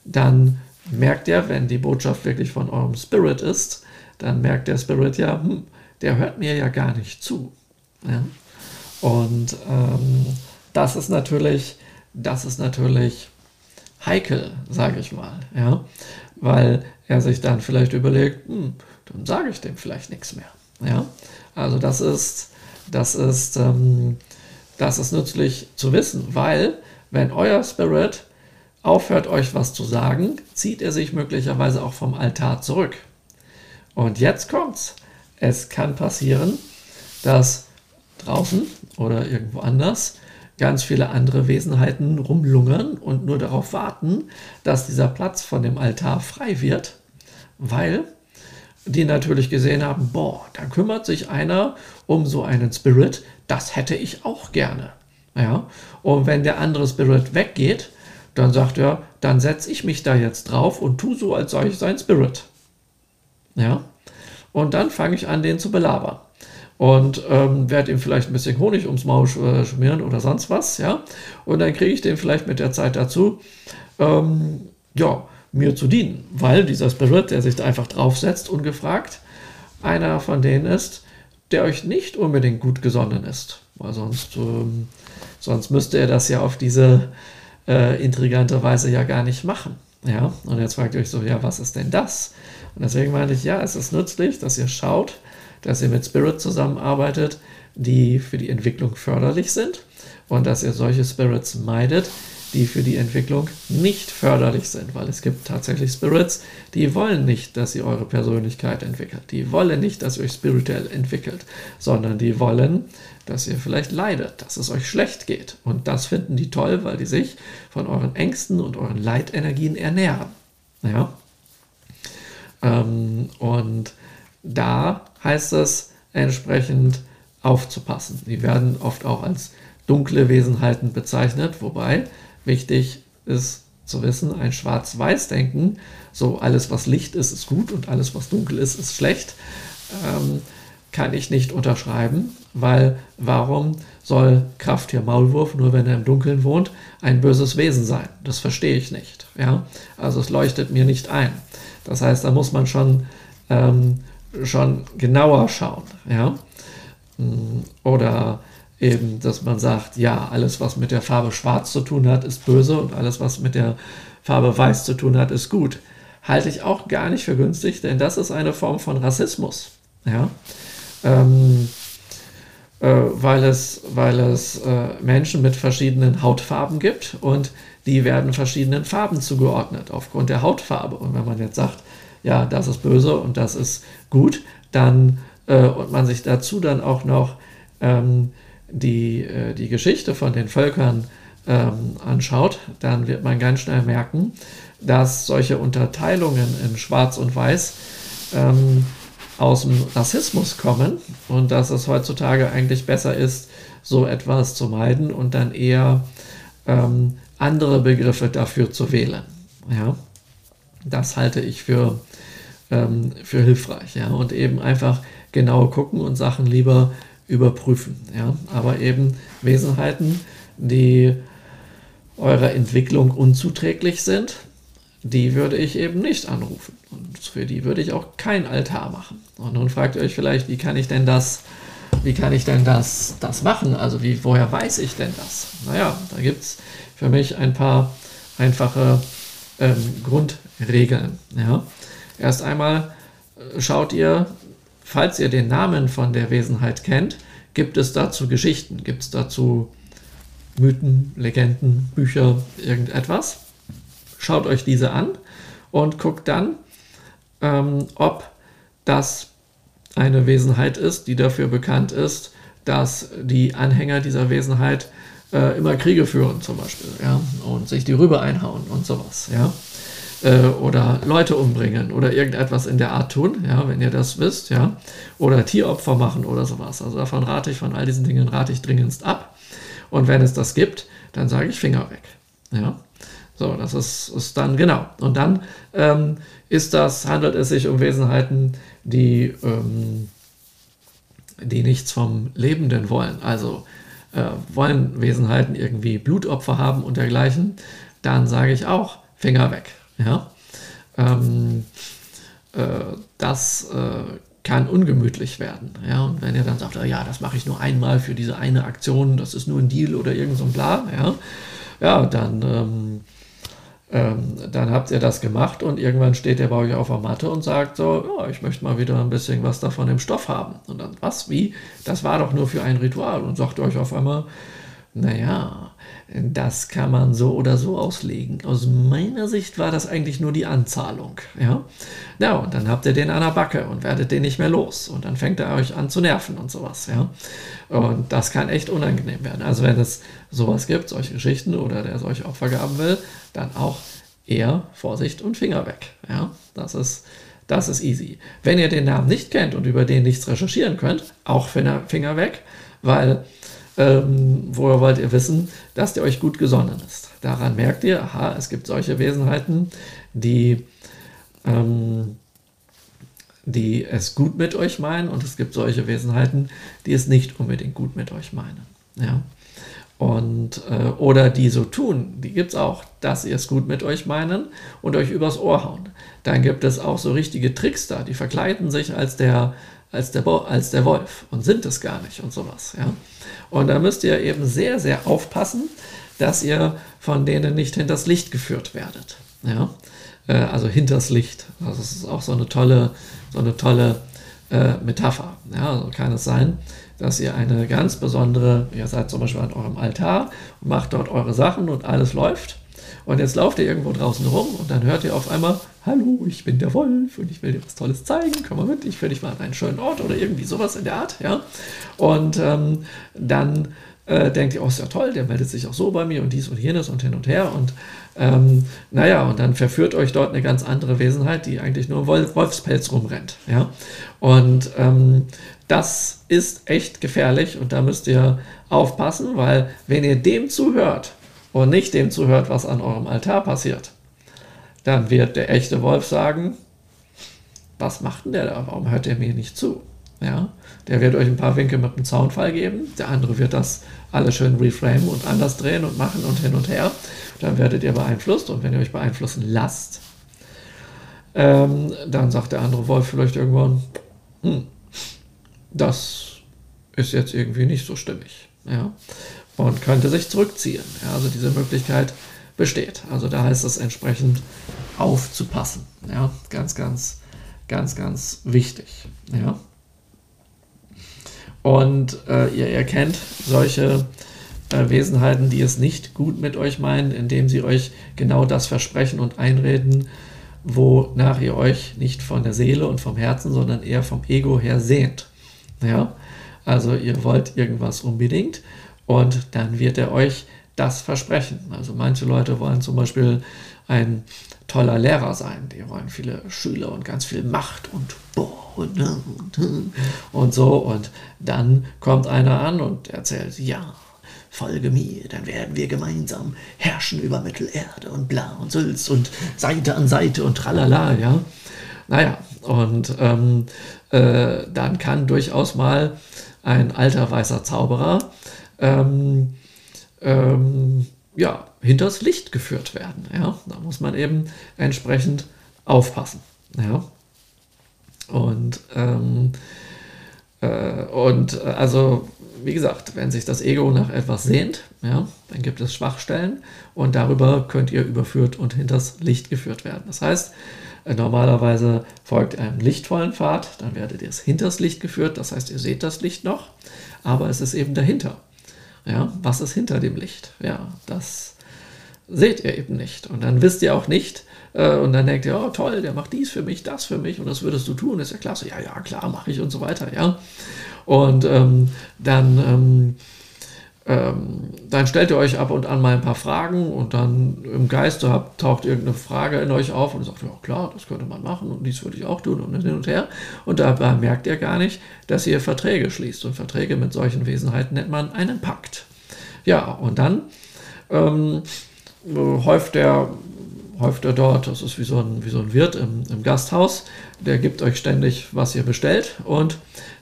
dann merkt ihr, wenn die Botschaft wirklich von eurem Spirit ist, dann merkt der Spirit ja, hm, der hört mir ja gar nicht zu. Ja? Und ähm, das ist natürlich, das ist natürlich heikel, sage ich mal, ja, weil er sich dann vielleicht überlegt, hm, dann sage ich dem vielleicht nichts mehr, ja. Also das ist, das ist, ähm, das ist nützlich zu wissen, weil wenn euer Spirit aufhört euch was zu sagen, zieht er sich möglicherweise auch vom Altar zurück. Und jetzt kommt's. Es kann passieren, dass draußen oder irgendwo anders ganz viele andere Wesenheiten rumlungern und nur darauf warten, dass dieser Platz von dem Altar frei wird, weil die natürlich gesehen haben, boah, da kümmert sich einer um so einen Spirit, das hätte ich auch gerne. Ja? Und wenn der andere Spirit weggeht, dann sagt er, dann setze ich mich da jetzt drauf und tu so, als sei ich sein Spirit. Ja, und dann fange ich an, den zu belabern und ähm, werde ihm vielleicht ein bisschen Honig ums Maul äh, schmieren oder sonst was, ja. Und dann kriege ich den vielleicht mit der Zeit dazu, ähm, ja, mir zu dienen, weil dieser Spirit, der sich da einfach draufsetzt, ungefragt, einer von denen ist, der euch nicht unbedingt gut gesonnen ist, weil sonst, ähm, sonst müsste er das ja auf diese äh, intrigante Weise ja gar nicht machen, ja. Und jetzt fragt ihr euch so, ja, was ist denn das? Und deswegen meine ich, ja, es ist nützlich, dass ihr schaut, dass ihr mit Spirit zusammenarbeitet, die für die Entwicklung förderlich sind und dass ihr solche Spirits meidet, die für die Entwicklung nicht förderlich sind, weil es gibt tatsächlich Spirits, die wollen nicht, dass ihr eure Persönlichkeit entwickelt, die wollen nicht, dass ihr euch spirituell entwickelt, sondern die wollen, dass ihr vielleicht leidet, dass es euch schlecht geht. Und das finden die toll, weil die sich von euren Ängsten und euren Leitenergien ernähren. Ja? Ähm, und da heißt es entsprechend aufzupassen. Die werden oft auch als dunkle Wesenheiten bezeichnet, wobei wichtig ist zu wissen, ein Schwarz-Weiß-Denken, so alles was Licht ist, ist gut und alles was dunkel ist, ist schlecht, ähm, kann ich nicht unterschreiben, weil warum soll Krafttier Maulwurf, nur wenn er im Dunkeln wohnt, ein böses Wesen sein? Das verstehe ich nicht. Ja? Also es leuchtet mir nicht ein. Das heißt, da muss man schon ähm, schon genauer schauen. Ja? Mm, oder eben, dass man sagt, ja, alles, was mit der Farbe schwarz zu tun hat, ist böse und alles, was mit der Farbe weiß zu tun hat, ist gut. Halte ich auch gar nicht für günstig, denn das ist eine Form von Rassismus. Ja? Ähm, äh, weil es, weil es äh, Menschen mit verschiedenen Hautfarben gibt und die werden verschiedenen Farben zugeordnet aufgrund der Hautfarbe. Und wenn man jetzt sagt, ja, das ist böse und das ist gut, dann äh, und man sich dazu dann auch noch ähm, die, äh, die Geschichte von den Völkern ähm, anschaut, dann wird man ganz schnell merken, dass solche Unterteilungen in Schwarz und Weiß ähm, aus dem Rassismus kommen und dass es heutzutage eigentlich besser ist, so etwas zu meiden und dann eher ähm, andere Begriffe dafür zu wählen. Ja, das halte ich für ähm, für hilfreich. Ja? Und eben einfach genau gucken und Sachen lieber überprüfen. Ja? Aber eben Wesenheiten, die eurer Entwicklung unzuträglich sind, die würde ich eben nicht anrufen. Und für die würde ich auch kein Altar machen. Und nun fragt ihr euch vielleicht, wie kann ich denn das, wie kann ich denn das, das machen? Also wie, woher weiß ich denn das? Naja, da gibt es für mich ein paar einfache ähm, Grundregeln. Ja? Erst einmal äh, schaut ihr, falls ihr den Namen von der Wesenheit kennt, gibt es dazu Geschichten, gibt es dazu Mythen, Legenden, Bücher, irgendetwas. Schaut euch diese an und guckt dann, ähm, ob das eine Wesenheit ist, die dafür bekannt ist, dass die Anhänger dieser Wesenheit äh, immer Kriege führen, zum Beispiel, ja, und sich die Rübe einhauen und sowas, ja äh, oder Leute umbringen oder irgendetwas in der Art tun, ja, wenn ihr das wisst, ja, oder Tieropfer machen oder sowas. Also davon rate ich, von all diesen Dingen rate ich dringendst ab. Und wenn es das gibt, dann sage ich Finger weg. Ja. So, das ist, ist dann genau. Und dann ähm, ist das, handelt es sich um Wesenheiten, die, ähm, die nichts vom Lebenden wollen. Also äh, wollen Wesenheiten irgendwie Blutopfer haben und dergleichen, dann sage ich auch Finger weg. Ja? Ähm, äh, das äh, kann ungemütlich werden. Ja? Und wenn ihr dann sagt, ja, das mache ich nur einmal für diese eine Aktion, das ist nur ein Deal oder irgend so ein Bla, ja, ja dann, ähm, ähm, dann habt ihr das gemacht und irgendwann steht der bei euch auf der Matte und sagt so, ja, ich möchte mal wieder ein bisschen was davon im Stoff haben. Und dann, was, wie? Das war doch nur für ein Ritual. Und sagt euch auf einmal, naja, das kann man so oder so auslegen. Aus meiner Sicht war das eigentlich nur die Anzahlung. Ja, ja und dann habt ihr den an der Backe und werdet den nicht mehr los. Und dann fängt er euch an zu nerven und sowas. Ja, und das kann echt unangenehm werden. Also, wenn es sowas gibt, solche Geschichten oder der solche Opfer gaben will, dann auch eher Vorsicht und Finger weg. Ja, das ist. Das ist easy. Wenn ihr den Namen nicht kennt und über den nichts recherchieren könnt, auch Finger, Finger weg, weil ähm, woher wollt ihr wissen, dass der euch gut gesonnen ist? Daran merkt ihr, aha, es gibt solche Wesenheiten, die, ähm, die es gut mit euch meinen und es gibt solche Wesenheiten, die es nicht unbedingt gut mit euch meinen. Ja? Und, äh, oder die so tun, die gibt es auch, dass sie es gut mit euch meinen und euch übers Ohr hauen. Dann gibt es auch so richtige Trickster, die verkleiden sich als der, als der, als der Wolf und sind es gar nicht und sowas. Ja? Und da müsst ihr eben sehr, sehr aufpassen, dass ihr von denen nicht hinters Licht geführt werdet. Ja? Äh, also hinters Licht. Also das ist auch so eine tolle, so eine tolle äh, Metapher. Ja? Also kann es sein, dass ihr eine ganz besondere, ihr seid zum Beispiel an eurem Altar und macht dort eure Sachen und alles läuft. Und jetzt lauft ihr irgendwo draußen rum und dann hört ihr auf einmal, hallo, ich bin der Wolf und ich will dir was Tolles zeigen, komm mal mit, ich führe dich mal an einen schönen Ort oder irgendwie sowas in der Art, ja. Und ähm, dann äh, denkt ihr, oh, ist ja toll, der meldet sich auch so bei mir und dies und jenes und hin und her und ähm, naja, und dann verführt euch dort eine ganz andere Wesenheit, die eigentlich nur Wolf, Wolfspelz rumrennt, ja. Und ähm, das ist echt gefährlich und da müsst ihr aufpassen, weil wenn ihr dem zuhört, und nicht dem zuhört, was an eurem Altar passiert, dann wird der echte Wolf sagen, was macht denn der da? Warum hört er mir nicht zu? Ja, der wird euch ein paar Winke mit dem Zaunfall geben, der andere wird das alles schön reframen und anders drehen und machen und hin und her. Dann werdet ihr beeinflusst und wenn ihr euch beeinflussen lasst, ähm, dann sagt der andere Wolf vielleicht irgendwann, hm, das ist jetzt irgendwie nicht so stimmig. Ja und könnte sich zurückziehen. Ja, also diese Möglichkeit besteht. Also da heißt es entsprechend aufzupassen. Ja, ganz, ganz, ganz, ganz wichtig. Ja. Und äh, ihr erkennt solche äh, Wesenheiten, die es nicht gut mit euch meinen, indem sie euch genau das versprechen und einreden, wonach ihr euch nicht von der Seele und vom Herzen, sondern eher vom Ego her sehnt. Ja? Also ihr wollt irgendwas unbedingt und dann wird er euch das versprechen. Also manche Leute wollen zum Beispiel ein toller Lehrer sein, die wollen viele Schüler und ganz viel Macht und und, und so. Und dann kommt einer an und erzählt, ja, folge mir, dann werden wir gemeinsam herrschen über Mittelerde und bla und Sülz und Seite an Seite und tralala, ja. Naja, und ähm, äh, dann kann durchaus mal ein alter weißer Zauberer ähm, ähm, ja, hinters Licht geführt werden. Ja? Da muss man eben entsprechend aufpassen. Ja? Und, ähm, äh, und äh, also, wie gesagt, wenn sich das Ego nach etwas sehnt, ja, dann gibt es Schwachstellen und darüber könnt ihr überführt und hinters Licht geführt werden. Das heißt, äh, normalerweise folgt einem lichtvollen Pfad, dann werdet ihr es hinters Licht geführt, das heißt, ihr seht das Licht noch, aber es ist eben dahinter. Ja, was ist hinter dem Licht? Ja, das seht ihr eben nicht. Und dann wisst ihr auch nicht, äh, und dann denkt ihr, oh toll, der macht dies für mich, das für mich und das würdest du tun, ist ja klasse. Ja, ja, klar, mache ich und so weiter, ja. Und ähm, dann ähm, ähm, dann stellt ihr euch ab und an mal ein paar Fragen und dann im Geiste habt, taucht irgendeine Frage in euch auf und sagt, ja klar, das könnte man machen und dies würde ich auch tun und hin und her. Und dabei merkt ihr gar nicht, dass ihr Verträge schließt. Und Verträge mit solchen Wesenheiten nennt man einen Pakt. Ja, und dann ähm, häuft er häuft er dort, das ist wie so ein, wie so ein Wirt im, im Gasthaus, der gibt euch ständig, was ihr bestellt und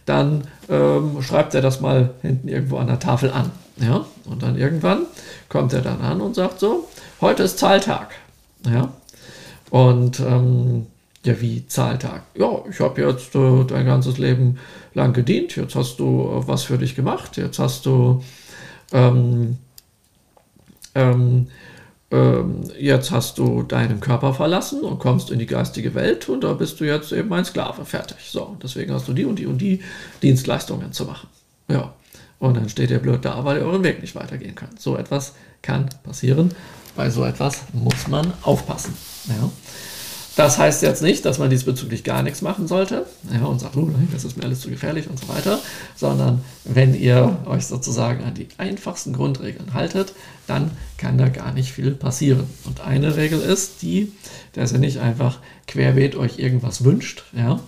dann ähm, schreibt er das mal hinten irgendwo an der Tafel an. Ja? Und dann irgendwann kommt er dann an und sagt so, heute ist Zahltag. Ja? Und ähm, ja, wie Zahltag? Ja, ich habe jetzt äh, dein ganzes Leben lang gedient, jetzt hast du äh, was für dich gemacht, jetzt hast du ähm, ähm, ähm, jetzt hast du deinen Körper verlassen und kommst in die geistige Welt und da bist du jetzt eben ein Sklave, fertig. So, deswegen hast du die und die und die Dienstleistungen zu machen. Ja, und dann steht ihr blöd da, weil ihr euren Weg nicht weitergehen könnt. So etwas kann passieren. Bei so etwas muss man aufpassen. Ja. Das heißt jetzt nicht, dass man diesbezüglich gar nichts machen sollte ja, und sagt, oh das ist mir alles zu gefährlich und so weiter, sondern wenn ihr euch sozusagen an die einfachsten Grundregeln haltet, dann kann da gar nicht viel passieren. Und eine Regel ist die, dass ihr nicht einfach querbeet euch irgendwas wünscht, ja,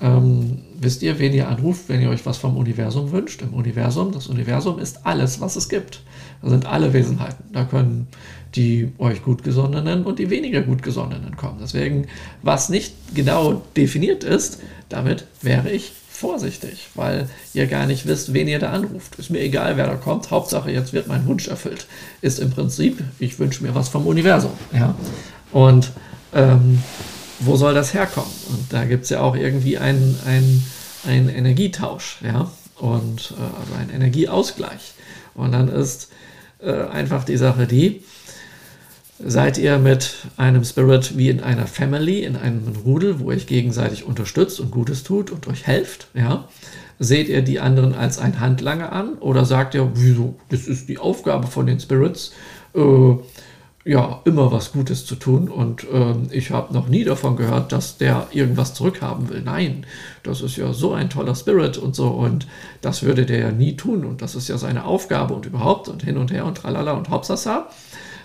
Ähm, wisst ihr, wen ihr anruft, wenn ihr euch was vom Universum wünscht? Im Universum, das Universum ist alles, was es gibt. Da sind alle Wesenheiten. Da können die euch Gutgesonnenen und die weniger Gutgesonnenen kommen. Deswegen, was nicht genau definiert ist, damit wäre ich vorsichtig, weil ihr gar nicht wisst, wen ihr da anruft. Ist mir egal, wer da kommt. Hauptsache, jetzt wird mein Wunsch erfüllt. Ist im Prinzip, ich wünsche mir was vom Universum. Ja? Und ähm, wo soll das herkommen? Und da gibt es ja auch irgendwie einen, einen, Energietausch, ja, und äh, also einen Energieausgleich. Und dann ist äh, einfach die Sache die, seid ihr mit einem Spirit wie in einer Family, in einem Rudel, wo ihr gegenseitig unterstützt und Gutes tut und euch helft, ja, seht ihr die anderen als ein Handlanger an oder sagt ihr, wieso, das ist die Aufgabe von den Spirits, äh, ja, immer was Gutes zu tun. Und ähm, ich habe noch nie davon gehört, dass der irgendwas zurückhaben will. Nein, das ist ja so ein toller Spirit und so. Und das würde der ja nie tun. Und das ist ja seine Aufgabe und überhaupt und hin und her und tralala und hopsasa.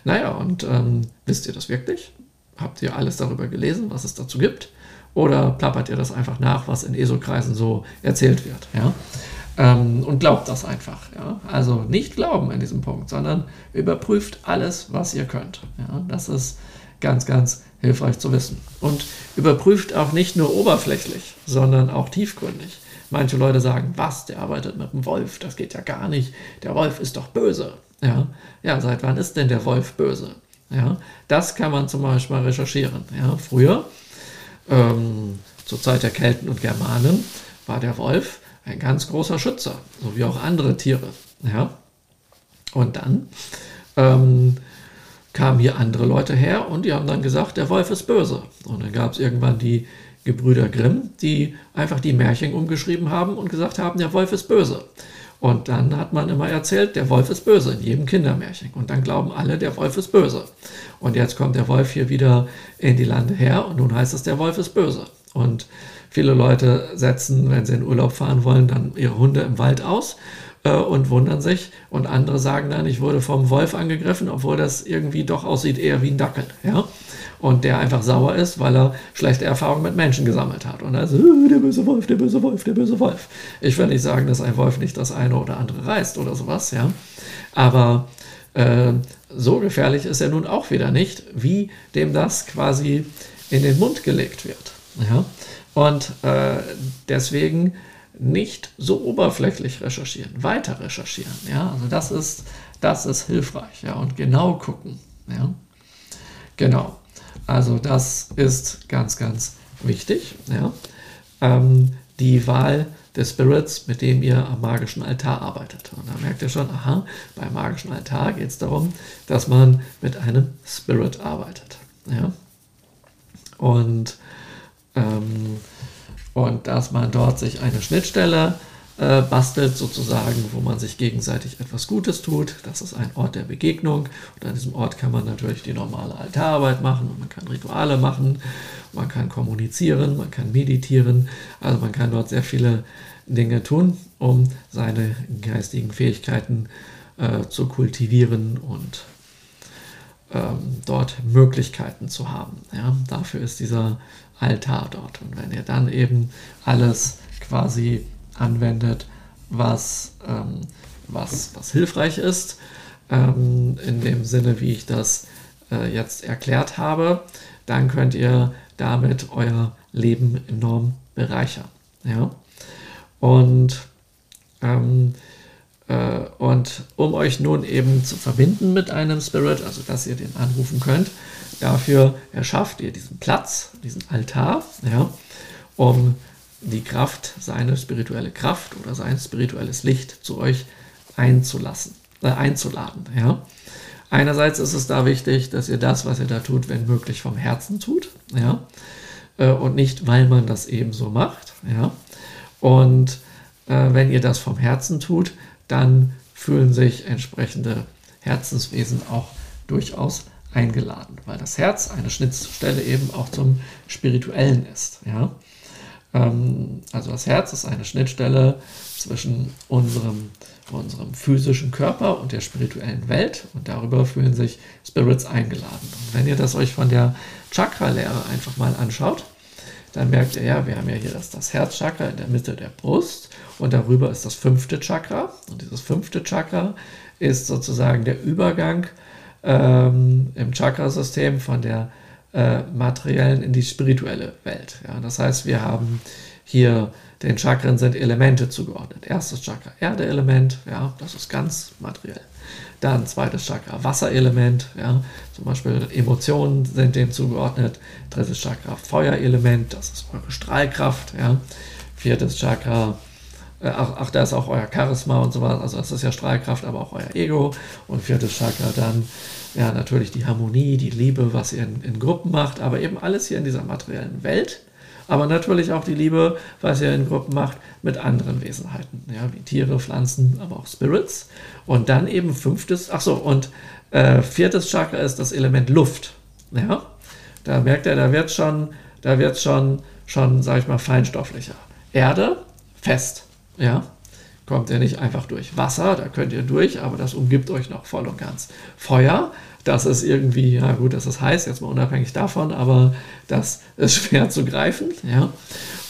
Naja, und ähm, wisst ihr das wirklich? Habt ihr alles darüber gelesen, was es dazu gibt? Oder plappert ihr das einfach nach, was in ESO-Kreisen so erzählt wird? Ja? Ähm, und glaubt das einfach. Ja? Also nicht glauben in diesem Punkt, sondern überprüft alles, was ihr könnt. Ja? Das ist ganz, ganz hilfreich zu wissen. Und überprüft auch nicht nur oberflächlich, sondern auch tiefgründig. Manche Leute sagen, was, der arbeitet mit dem Wolf, das geht ja gar nicht. Der Wolf ist doch böse. Ja, ja seit wann ist denn der Wolf böse? Ja, das kann man zum Beispiel mal recherchieren. Ja, früher, ähm, zur Zeit der Kelten und Germanen, war der Wolf ein ganz großer Schützer, so wie auch andere Tiere. Ja? Und dann ähm, kamen hier andere Leute her und die haben dann gesagt, der Wolf ist böse. Und dann gab es irgendwann die Gebrüder Grimm, die einfach die Märchen umgeschrieben haben und gesagt haben, der Wolf ist böse. Und dann hat man immer erzählt, der Wolf ist böse in jedem Kindermärchen. Und dann glauben alle, der Wolf ist böse. Und jetzt kommt der Wolf hier wieder in die Lande her und nun heißt es, der Wolf ist böse. Und Viele Leute setzen, wenn sie in Urlaub fahren wollen, dann ihre Hunde im Wald aus äh, und wundern sich. Und andere sagen dann, ich wurde vom Wolf angegriffen, obwohl das irgendwie doch aussieht eher wie ein Dackel. Ja? Und der einfach sauer ist, weil er schlechte Erfahrungen mit Menschen gesammelt hat. Und also, äh, der böse Wolf, der böse Wolf, der böse Wolf. Ich will nicht sagen, dass ein Wolf nicht das eine oder andere reißt oder sowas, ja. Aber äh, so gefährlich ist er nun auch wieder nicht, wie dem das quasi in den Mund gelegt wird. Ja? Und äh, deswegen nicht so oberflächlich recherchieren, weiter recherchieren. Ja, also das ist, das ist hilfreich. Ja, und genau gucken. Ja, genau. Also das ist ganz, ganz wichtig. Ja, ähm, die Wahl des Spirits, mit dem ihr am magischen Altar arbeitet. Und da merkt ihr schon, aha, beim magischen Altar geht es darum, dass man mit einem Spirit arbeitet. Ja, und ähm, und dass man dort sich eine Schnittstelle äh, bastelt, sozusagen, wo man sich gegenseitig etwas Gutes tut. Das ist ein Ort der Begegnung. Und an diesem Ort kann man natürlich die normale Altararbeit machen und man kann Rituale machen, man kann kommunizieren, man kann meditieren. Also man kann dort sehr viele Dinge tun, um seine geistigen Fähigkeiten äh, zu kultivieren und ähm, dort Möglichkeiten zu haben. Ja, dafür ist dieser Altar dort. Und wenn ihr dann eben alles quasi anwendet, was, ähm, was, was hilfreich ist, ähm, in dem Sinne, wie ich das äh, jetzt erklärt habe, dann könnt ihr damit euer Leben enorm bereichern. Ja? Und, ähm, äh, und um euch nun eben zu verbinden mit einem Spirit, also dass ihr den anrufen könnt, Dafür erschafft ihr diesen Platz, diesen Altar, ja, um die Kraft, seine spirituelle Kraft oder sein spirituelles Licht zu euch einzulassen, äh, einzuladen. Ja. Einerseits ist es da wichtig, dass ihr das, was ihr da tut, wenn möglich vom Herzen tut, ja, äh, und nicht, weil man das eben so macht, ja. Und äh, wenn ihr das vom Herzen tut, dann fühlen sich entsprechende Herzenswesen auch durchaus eingeladen, weil das Herz eine Schnittstelle eben auch zum Spirituellen ist. Ja? Ähm, also das Herz ist eine Schnittstelle zwischen unserem, unserem physischen Körper und der spirituellen Welt und darüber fühlen sich Spirits eingeladen. Und wenn ihr das euch von der Chakra-Lehre einfach mal anschaut, dann merkt ihr, ja, wir haben ja hier das, das Herzchakra in der Mitte der Brust und darüber ist das fünfte Chakra. Und dieses fünfte Chakra ist sozusagen der Übergang ähm, im Chakrasystem von der äh, materiellen in die spirituelle Welt. Ja, das heißt, wir haben hier den Chakren sind Elemente zugeordnet. Erstes Chakra Erde-Element, ja, das ist ganz materiell. Dann zweites Chakra Wasserelement, ja, zum Beispiel Emotionen sind dem zugeordnet. Drittes Chakra Feuerelement, das ist eure Strahlkraft, ja. Viertes Chakra äh, ach, ach, da ist auch euer Charisma und so weiter, also das ist ja Strahlkraft, aber auch euer Ego. Und viertes Chakra dann, ja, natürlich die Harmonie, die Liebe, was ihr in, in Gruppen macht, aber eben alles hier in dieser materiellen Welt aber natürlich auch die Liebe, was ihr in Gruppen macht, mit anderen Wesenheiten, ja, wie Tiere, Pflanzen, aber auch Spirits. Und dann eben fünftes, ach so, und äh, viertes Chakra ist das Element Luft. Ja, da merkt er, da wird schon, da wird schon, schon, sag ich mal, feinstofflicher. Erde, fest, ja, kommt ihr nicht einfach durch. Wasser, da könnt ihr durch, aber das umgibt euch noch voll und ganz. Feuer, das ist irgendwie, ja gut, das ist heiß, jetzt mal unabhängig davon, aber das ist schwer zu greifen. Ja.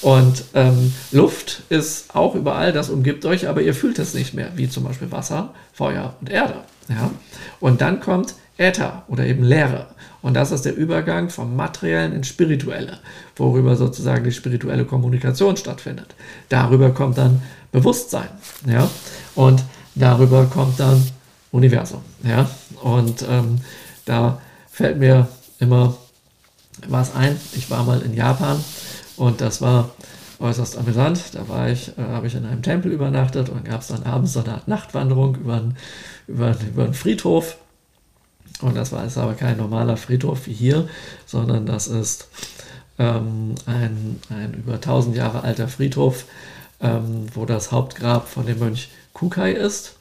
Und ähm, Luft ist auch überall, das umgibt euch, aber ihr fühlt es nicht mehr, wie zum Beispiel Wasser, Feuer und Erde. Ja. Und dann kommt Äther oder eben Leere. Und das ist der Übergang vom Materiellen ins Spirituelle, worüber sozusagen die spirituelle Kommunikation stattfindet. Darüber kommt dann Bewusstsein. Ja. Und darüber kommt dann Universum. Ja? Und ähm, da fällt mir immer was ein. Ich war mal in Japan und das war äußerst amüsant. Da war ich, äh, habe ich in einem Tempel übernachtet und gab es dann abends so eine Art Nachtwanderung über einen, über, über einen Friedhof. Und das war ist aber kein normaler Friedhof wie hier, sondern das ist ähm, ein, ein über 1000 Jahre alter Friedhof, ähm, wo das Hauptgrab von dem Mönch Kukai ist.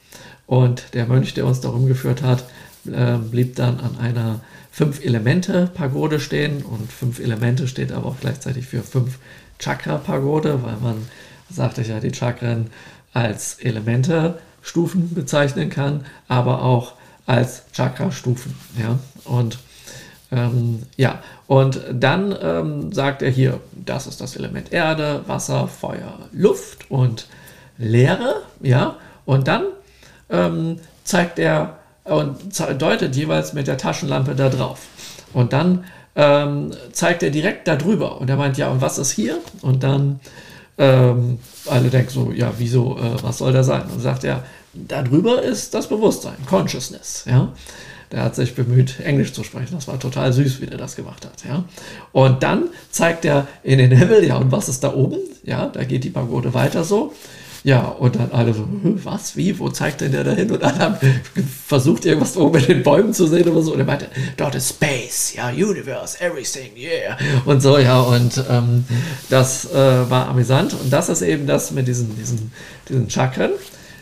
Und der Mönch, der uns darum geführt hat, äh, blieb dann an einer Fünf-Elemente-Pagode stehen. Und fünf Elemente steht aber auch gleichzeitig für fünf Chakra-Pagode, weil man, sagte ich ja, die Chakren als Elemente-Stufen bezeichnen kann, aber auch als Chakra-Stufen. Ja? Und ähm, ja, und dann ähm, sagt er hier, das ist das Element Erde, Wasser, Feuer, Luft und Leere. Ja, und dann ähm, zeigt er und deutet jeweils mit der Taschenlampe da drauf. Und dann ähm, zeigt er direkt da drüber. Und er meint, ja, und was ist hier? Und dann ähm, alle denken so, ja, wieso, äh, was soll da sein? Und sagt er, da drüber ist das Bewusstsein, Consciousness. Ja? Der hat sich bemüht, Englisch zu sprechen. Das war total süß, wie der das gemacht hat. Ja? Und dann zeigt er in den Himmel, ja, und was ist da oben? Ja, da geht die Pagode weiter so. Ja, und dann alle so, was, wie, wo zeigt denn der da hin? Und alle haben versucht, irgendwas oben in den Bäumen zu sehen oder so. Und er meinte, dort ist Space, ja, Universe, everything, yeah. Und so, ja, und ähm, das äh, war amüsant. Und das ist eben das mit diesen, diesen, diesen Chakren.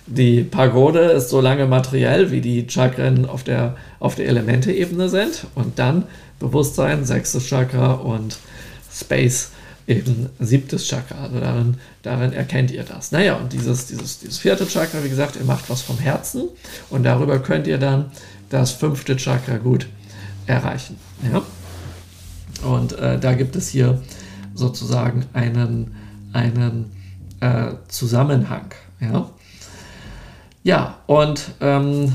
Die Pagode ist so lange materiell, wie die Chakren auf der, auf der Elemente-Ebene sind. Und dann Bewusstsein, sechstes Chakra und Space eben siebtes Chakra. Also darin, darin erkennt ihr das. Naja, und dieses, dieses, dieses vierte Chakra, wie gesagt, ihr macht was vom Herzen und darüber könnt ihr dann das fünfte Chakra gut erreichen. Ja? Und äh, da gibt es hier sozusagen einen, einen äh, Zusammenhang. Ja, ja und ähm,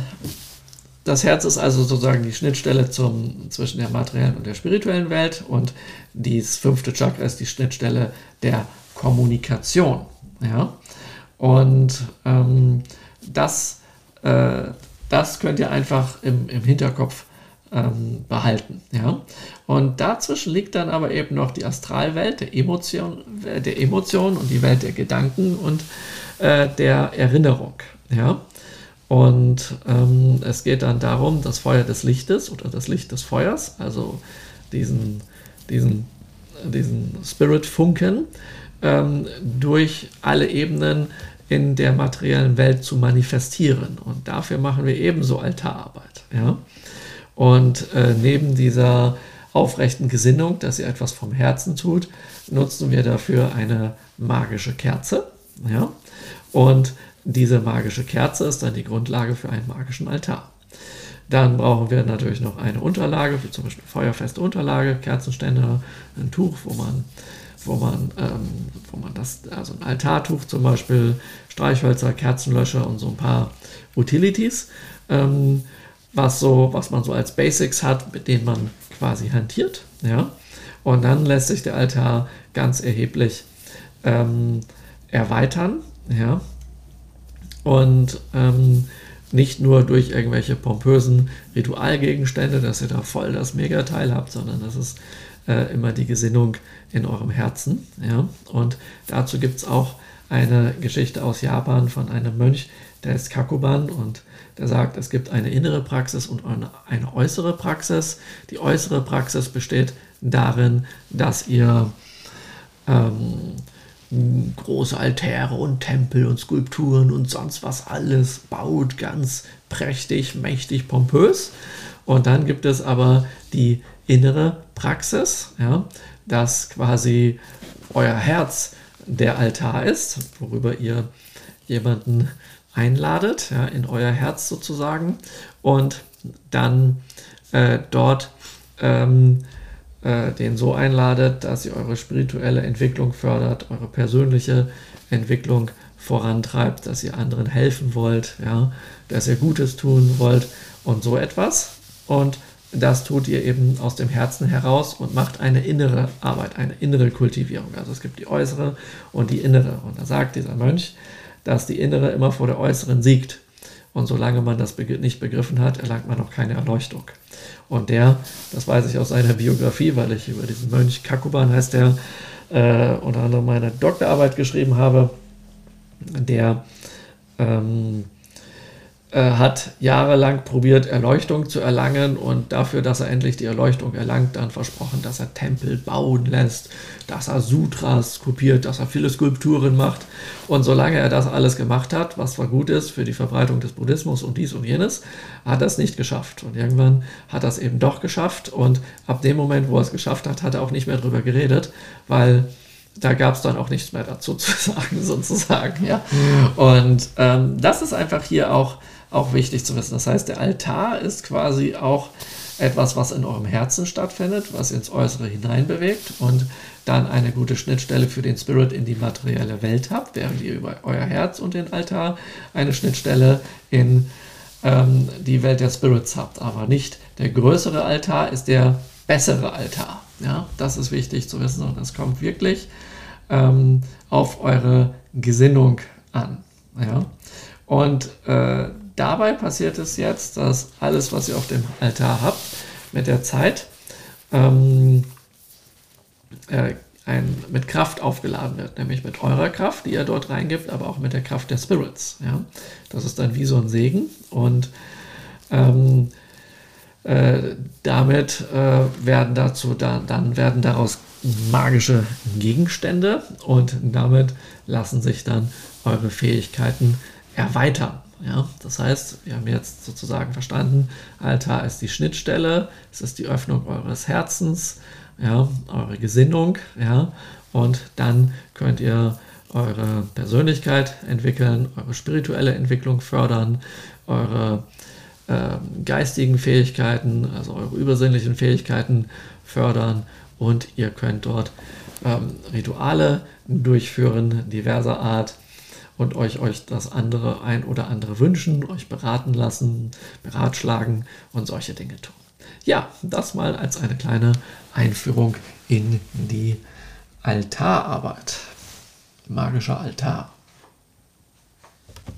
das Herz ist also sozusagen die Schnittstelle zum, zwischen der materiellen und der spirituellen Welt und das fünfte Chakra ist die Schnittstelle der Kommunikation. Ja? Und ähm, das, äh, das könnt ihr einfach im, im Hinterkopf ähm, behalten. Ja? Und dazwischen liegt dann aber eben noch die Astralwelt der Emotion, der Emotion und die Welt der Gedanken und äh, der Erinnerung. Ja? Und ähm, es geht dann darum, das Feuer des Lichtes oder das Licht des Feuers, also diesen, diesen, diesen Spirit-Funken, ähm, durch alle Ebenen in der materiellen Welt zu manifestieren. Und dafür machen wir ebenso Altararbeit. Ja? Und äh, neben dieser aufrechten Gesinnung, dass ihr etwas vom Herzen tut, nutzen wir dafür eine magische Kerze. Ja? Und diese magische Kerze ist dann die Grundlage für einen magischen Altar. Dann brauchen wir natürlich noch eine Unterlage, wie zum Beispiel feuerfeste Unterlage, Kerzenständer, ein Tuch, wo man, wo man, ähm, wo man das, also ein Altartuch zum Beispiel, Streichhölzer, Kerzenlöscher und so ein paar Utilities, ähm, was, so, was man so als Basics hat, mit denen man quasi hantiert. Ja? Und dann lässt sich der Altar ganz erheblich ähm, erweitern. Ja? Und ähm, nicht nur durch irgendwelche pompösen Ritualgegenstände, dass ihr da voll das Megateil habt, sondern das ist äh, immer die Gesinnung in eurem Herzen. Ja? Und dazu gibt es auch eine Geschichte aus Japan von einem Mönch, der ist Kakuban und der sagt, es gibt eine innere Praxis und eine, eine äußere Praxis. Die äußere Praxis besteht darin, dass ihr ähm, große Altäre und Tempel und Skulpturen und sonst was alles baut, ganz prächtig, mächtig, pompös. Und dann gibt es aber die innere Praxis, ja, dass quasi euer Herz der Altar ist, worüber ihr jemanden einladet, ja, in euer Herz sozusagen, und dann äh, dort ähm, äh, den so einladet, dass ihr eure spirituelle Entwicklung fördert, eure persönliche Entwicklung vorantreibt, dass ihr anderen helfen wollt, ja, dass ihr Gutes tun wollt und so etwas. Und das tut ihr eben aus dem Herzen heraus und macht eine innere Arbeit, eine innere Kultivierung. Also es gibt die äußere und die innere. Und da sagt dieser Mönch, dass die innere immer vor der äußeren siegt. Und solange man das nicht begriffen hat, erlangt man noch keine Erleuchtung. Und der, das weiß ich aus seiner Biografie, weil ich über diesen Mönch Kakuban heißt der, äh, unter anderem meine Doktorarbeit geschrieben habe, der ähm, äh, hat jahrelang probiert, Erleuchtung zu erlangen und dafür, dass er endlich die Erleuchtung erlangt, dann versprochen, dass er Tempel bauen lässt, dass er Sutras kopiert, dass er viele Skulpturen macht. Und solange er das alles gemacht hat, was zwar gut ist für die Verbreitung des Buddhismus und dies und jenes, hat er es nicht geschafft. Und irgendwann hat er es eben doch geschafft. Und ab dem Moment, wo er es geschafft hat, hat er auch nicht mehr darüber geredet, weil da gab es dann auch nichts mehr dazu zu sagen, sozusagen. Ja? Und ähm, das ist einfach hier auch auch wichtig zu wissen. Das heißt, der Altar ist quasi auch etwas, was in eurem Herzen stattfindet, was ins Äußere hineinbewegt und dann eine gute Schnittstelle für den Spirit in die materielle Welt habt, während ihr über euer Herz und den Altar eine Schnittstelle in ähm, die Welt der Spirits habt. Aber nicht der größere Altar ist der bessere Altar. Ja, das ist wichtig zu wissen und es kommt wirklich ähm, auf eure Gesinnung an. Ja? Und äh, dabei passiert es jetzt, dass alles, was ihr auf dem Altar habt, mit der Zeit ähm, äh, ein, mit Kraft aufgeladen wird, nämlich mit eurer Kraft, die ihr dort reingibt, aber auch mit der Kraft der Spirits. Ja? Das ist dann wie so ein Segen und ähm, äh, damit äh, werden dazu da, dann werden daraus magische Gegenstände und damit lassen sich dann eure Fähigkeiten erweitern. Ja, das heißt, wir haben jetzt sozusagen verstanden, Altar ist die Schnittstelle, es ist die Öffnung eures Herzens, ja, eure Gesinnung, ja, und dann könnt ihr eure Persönlichkeit entwickeln, eure spirituelle Entwicklung fördern, eure äh, geistigen Fähigkeiten, also eure übersinnlichen Fähigkeiten fördern und ihr könnt dort ähm, Rituale durchführen, diverser Art, und euch, euch das andere ein oder andere wünschen, euch beraten lassen, beratschlagen und solche Dinge tun. Ja, das mal als eine kleine Einführung in die Altararbeit. Magischer Altar.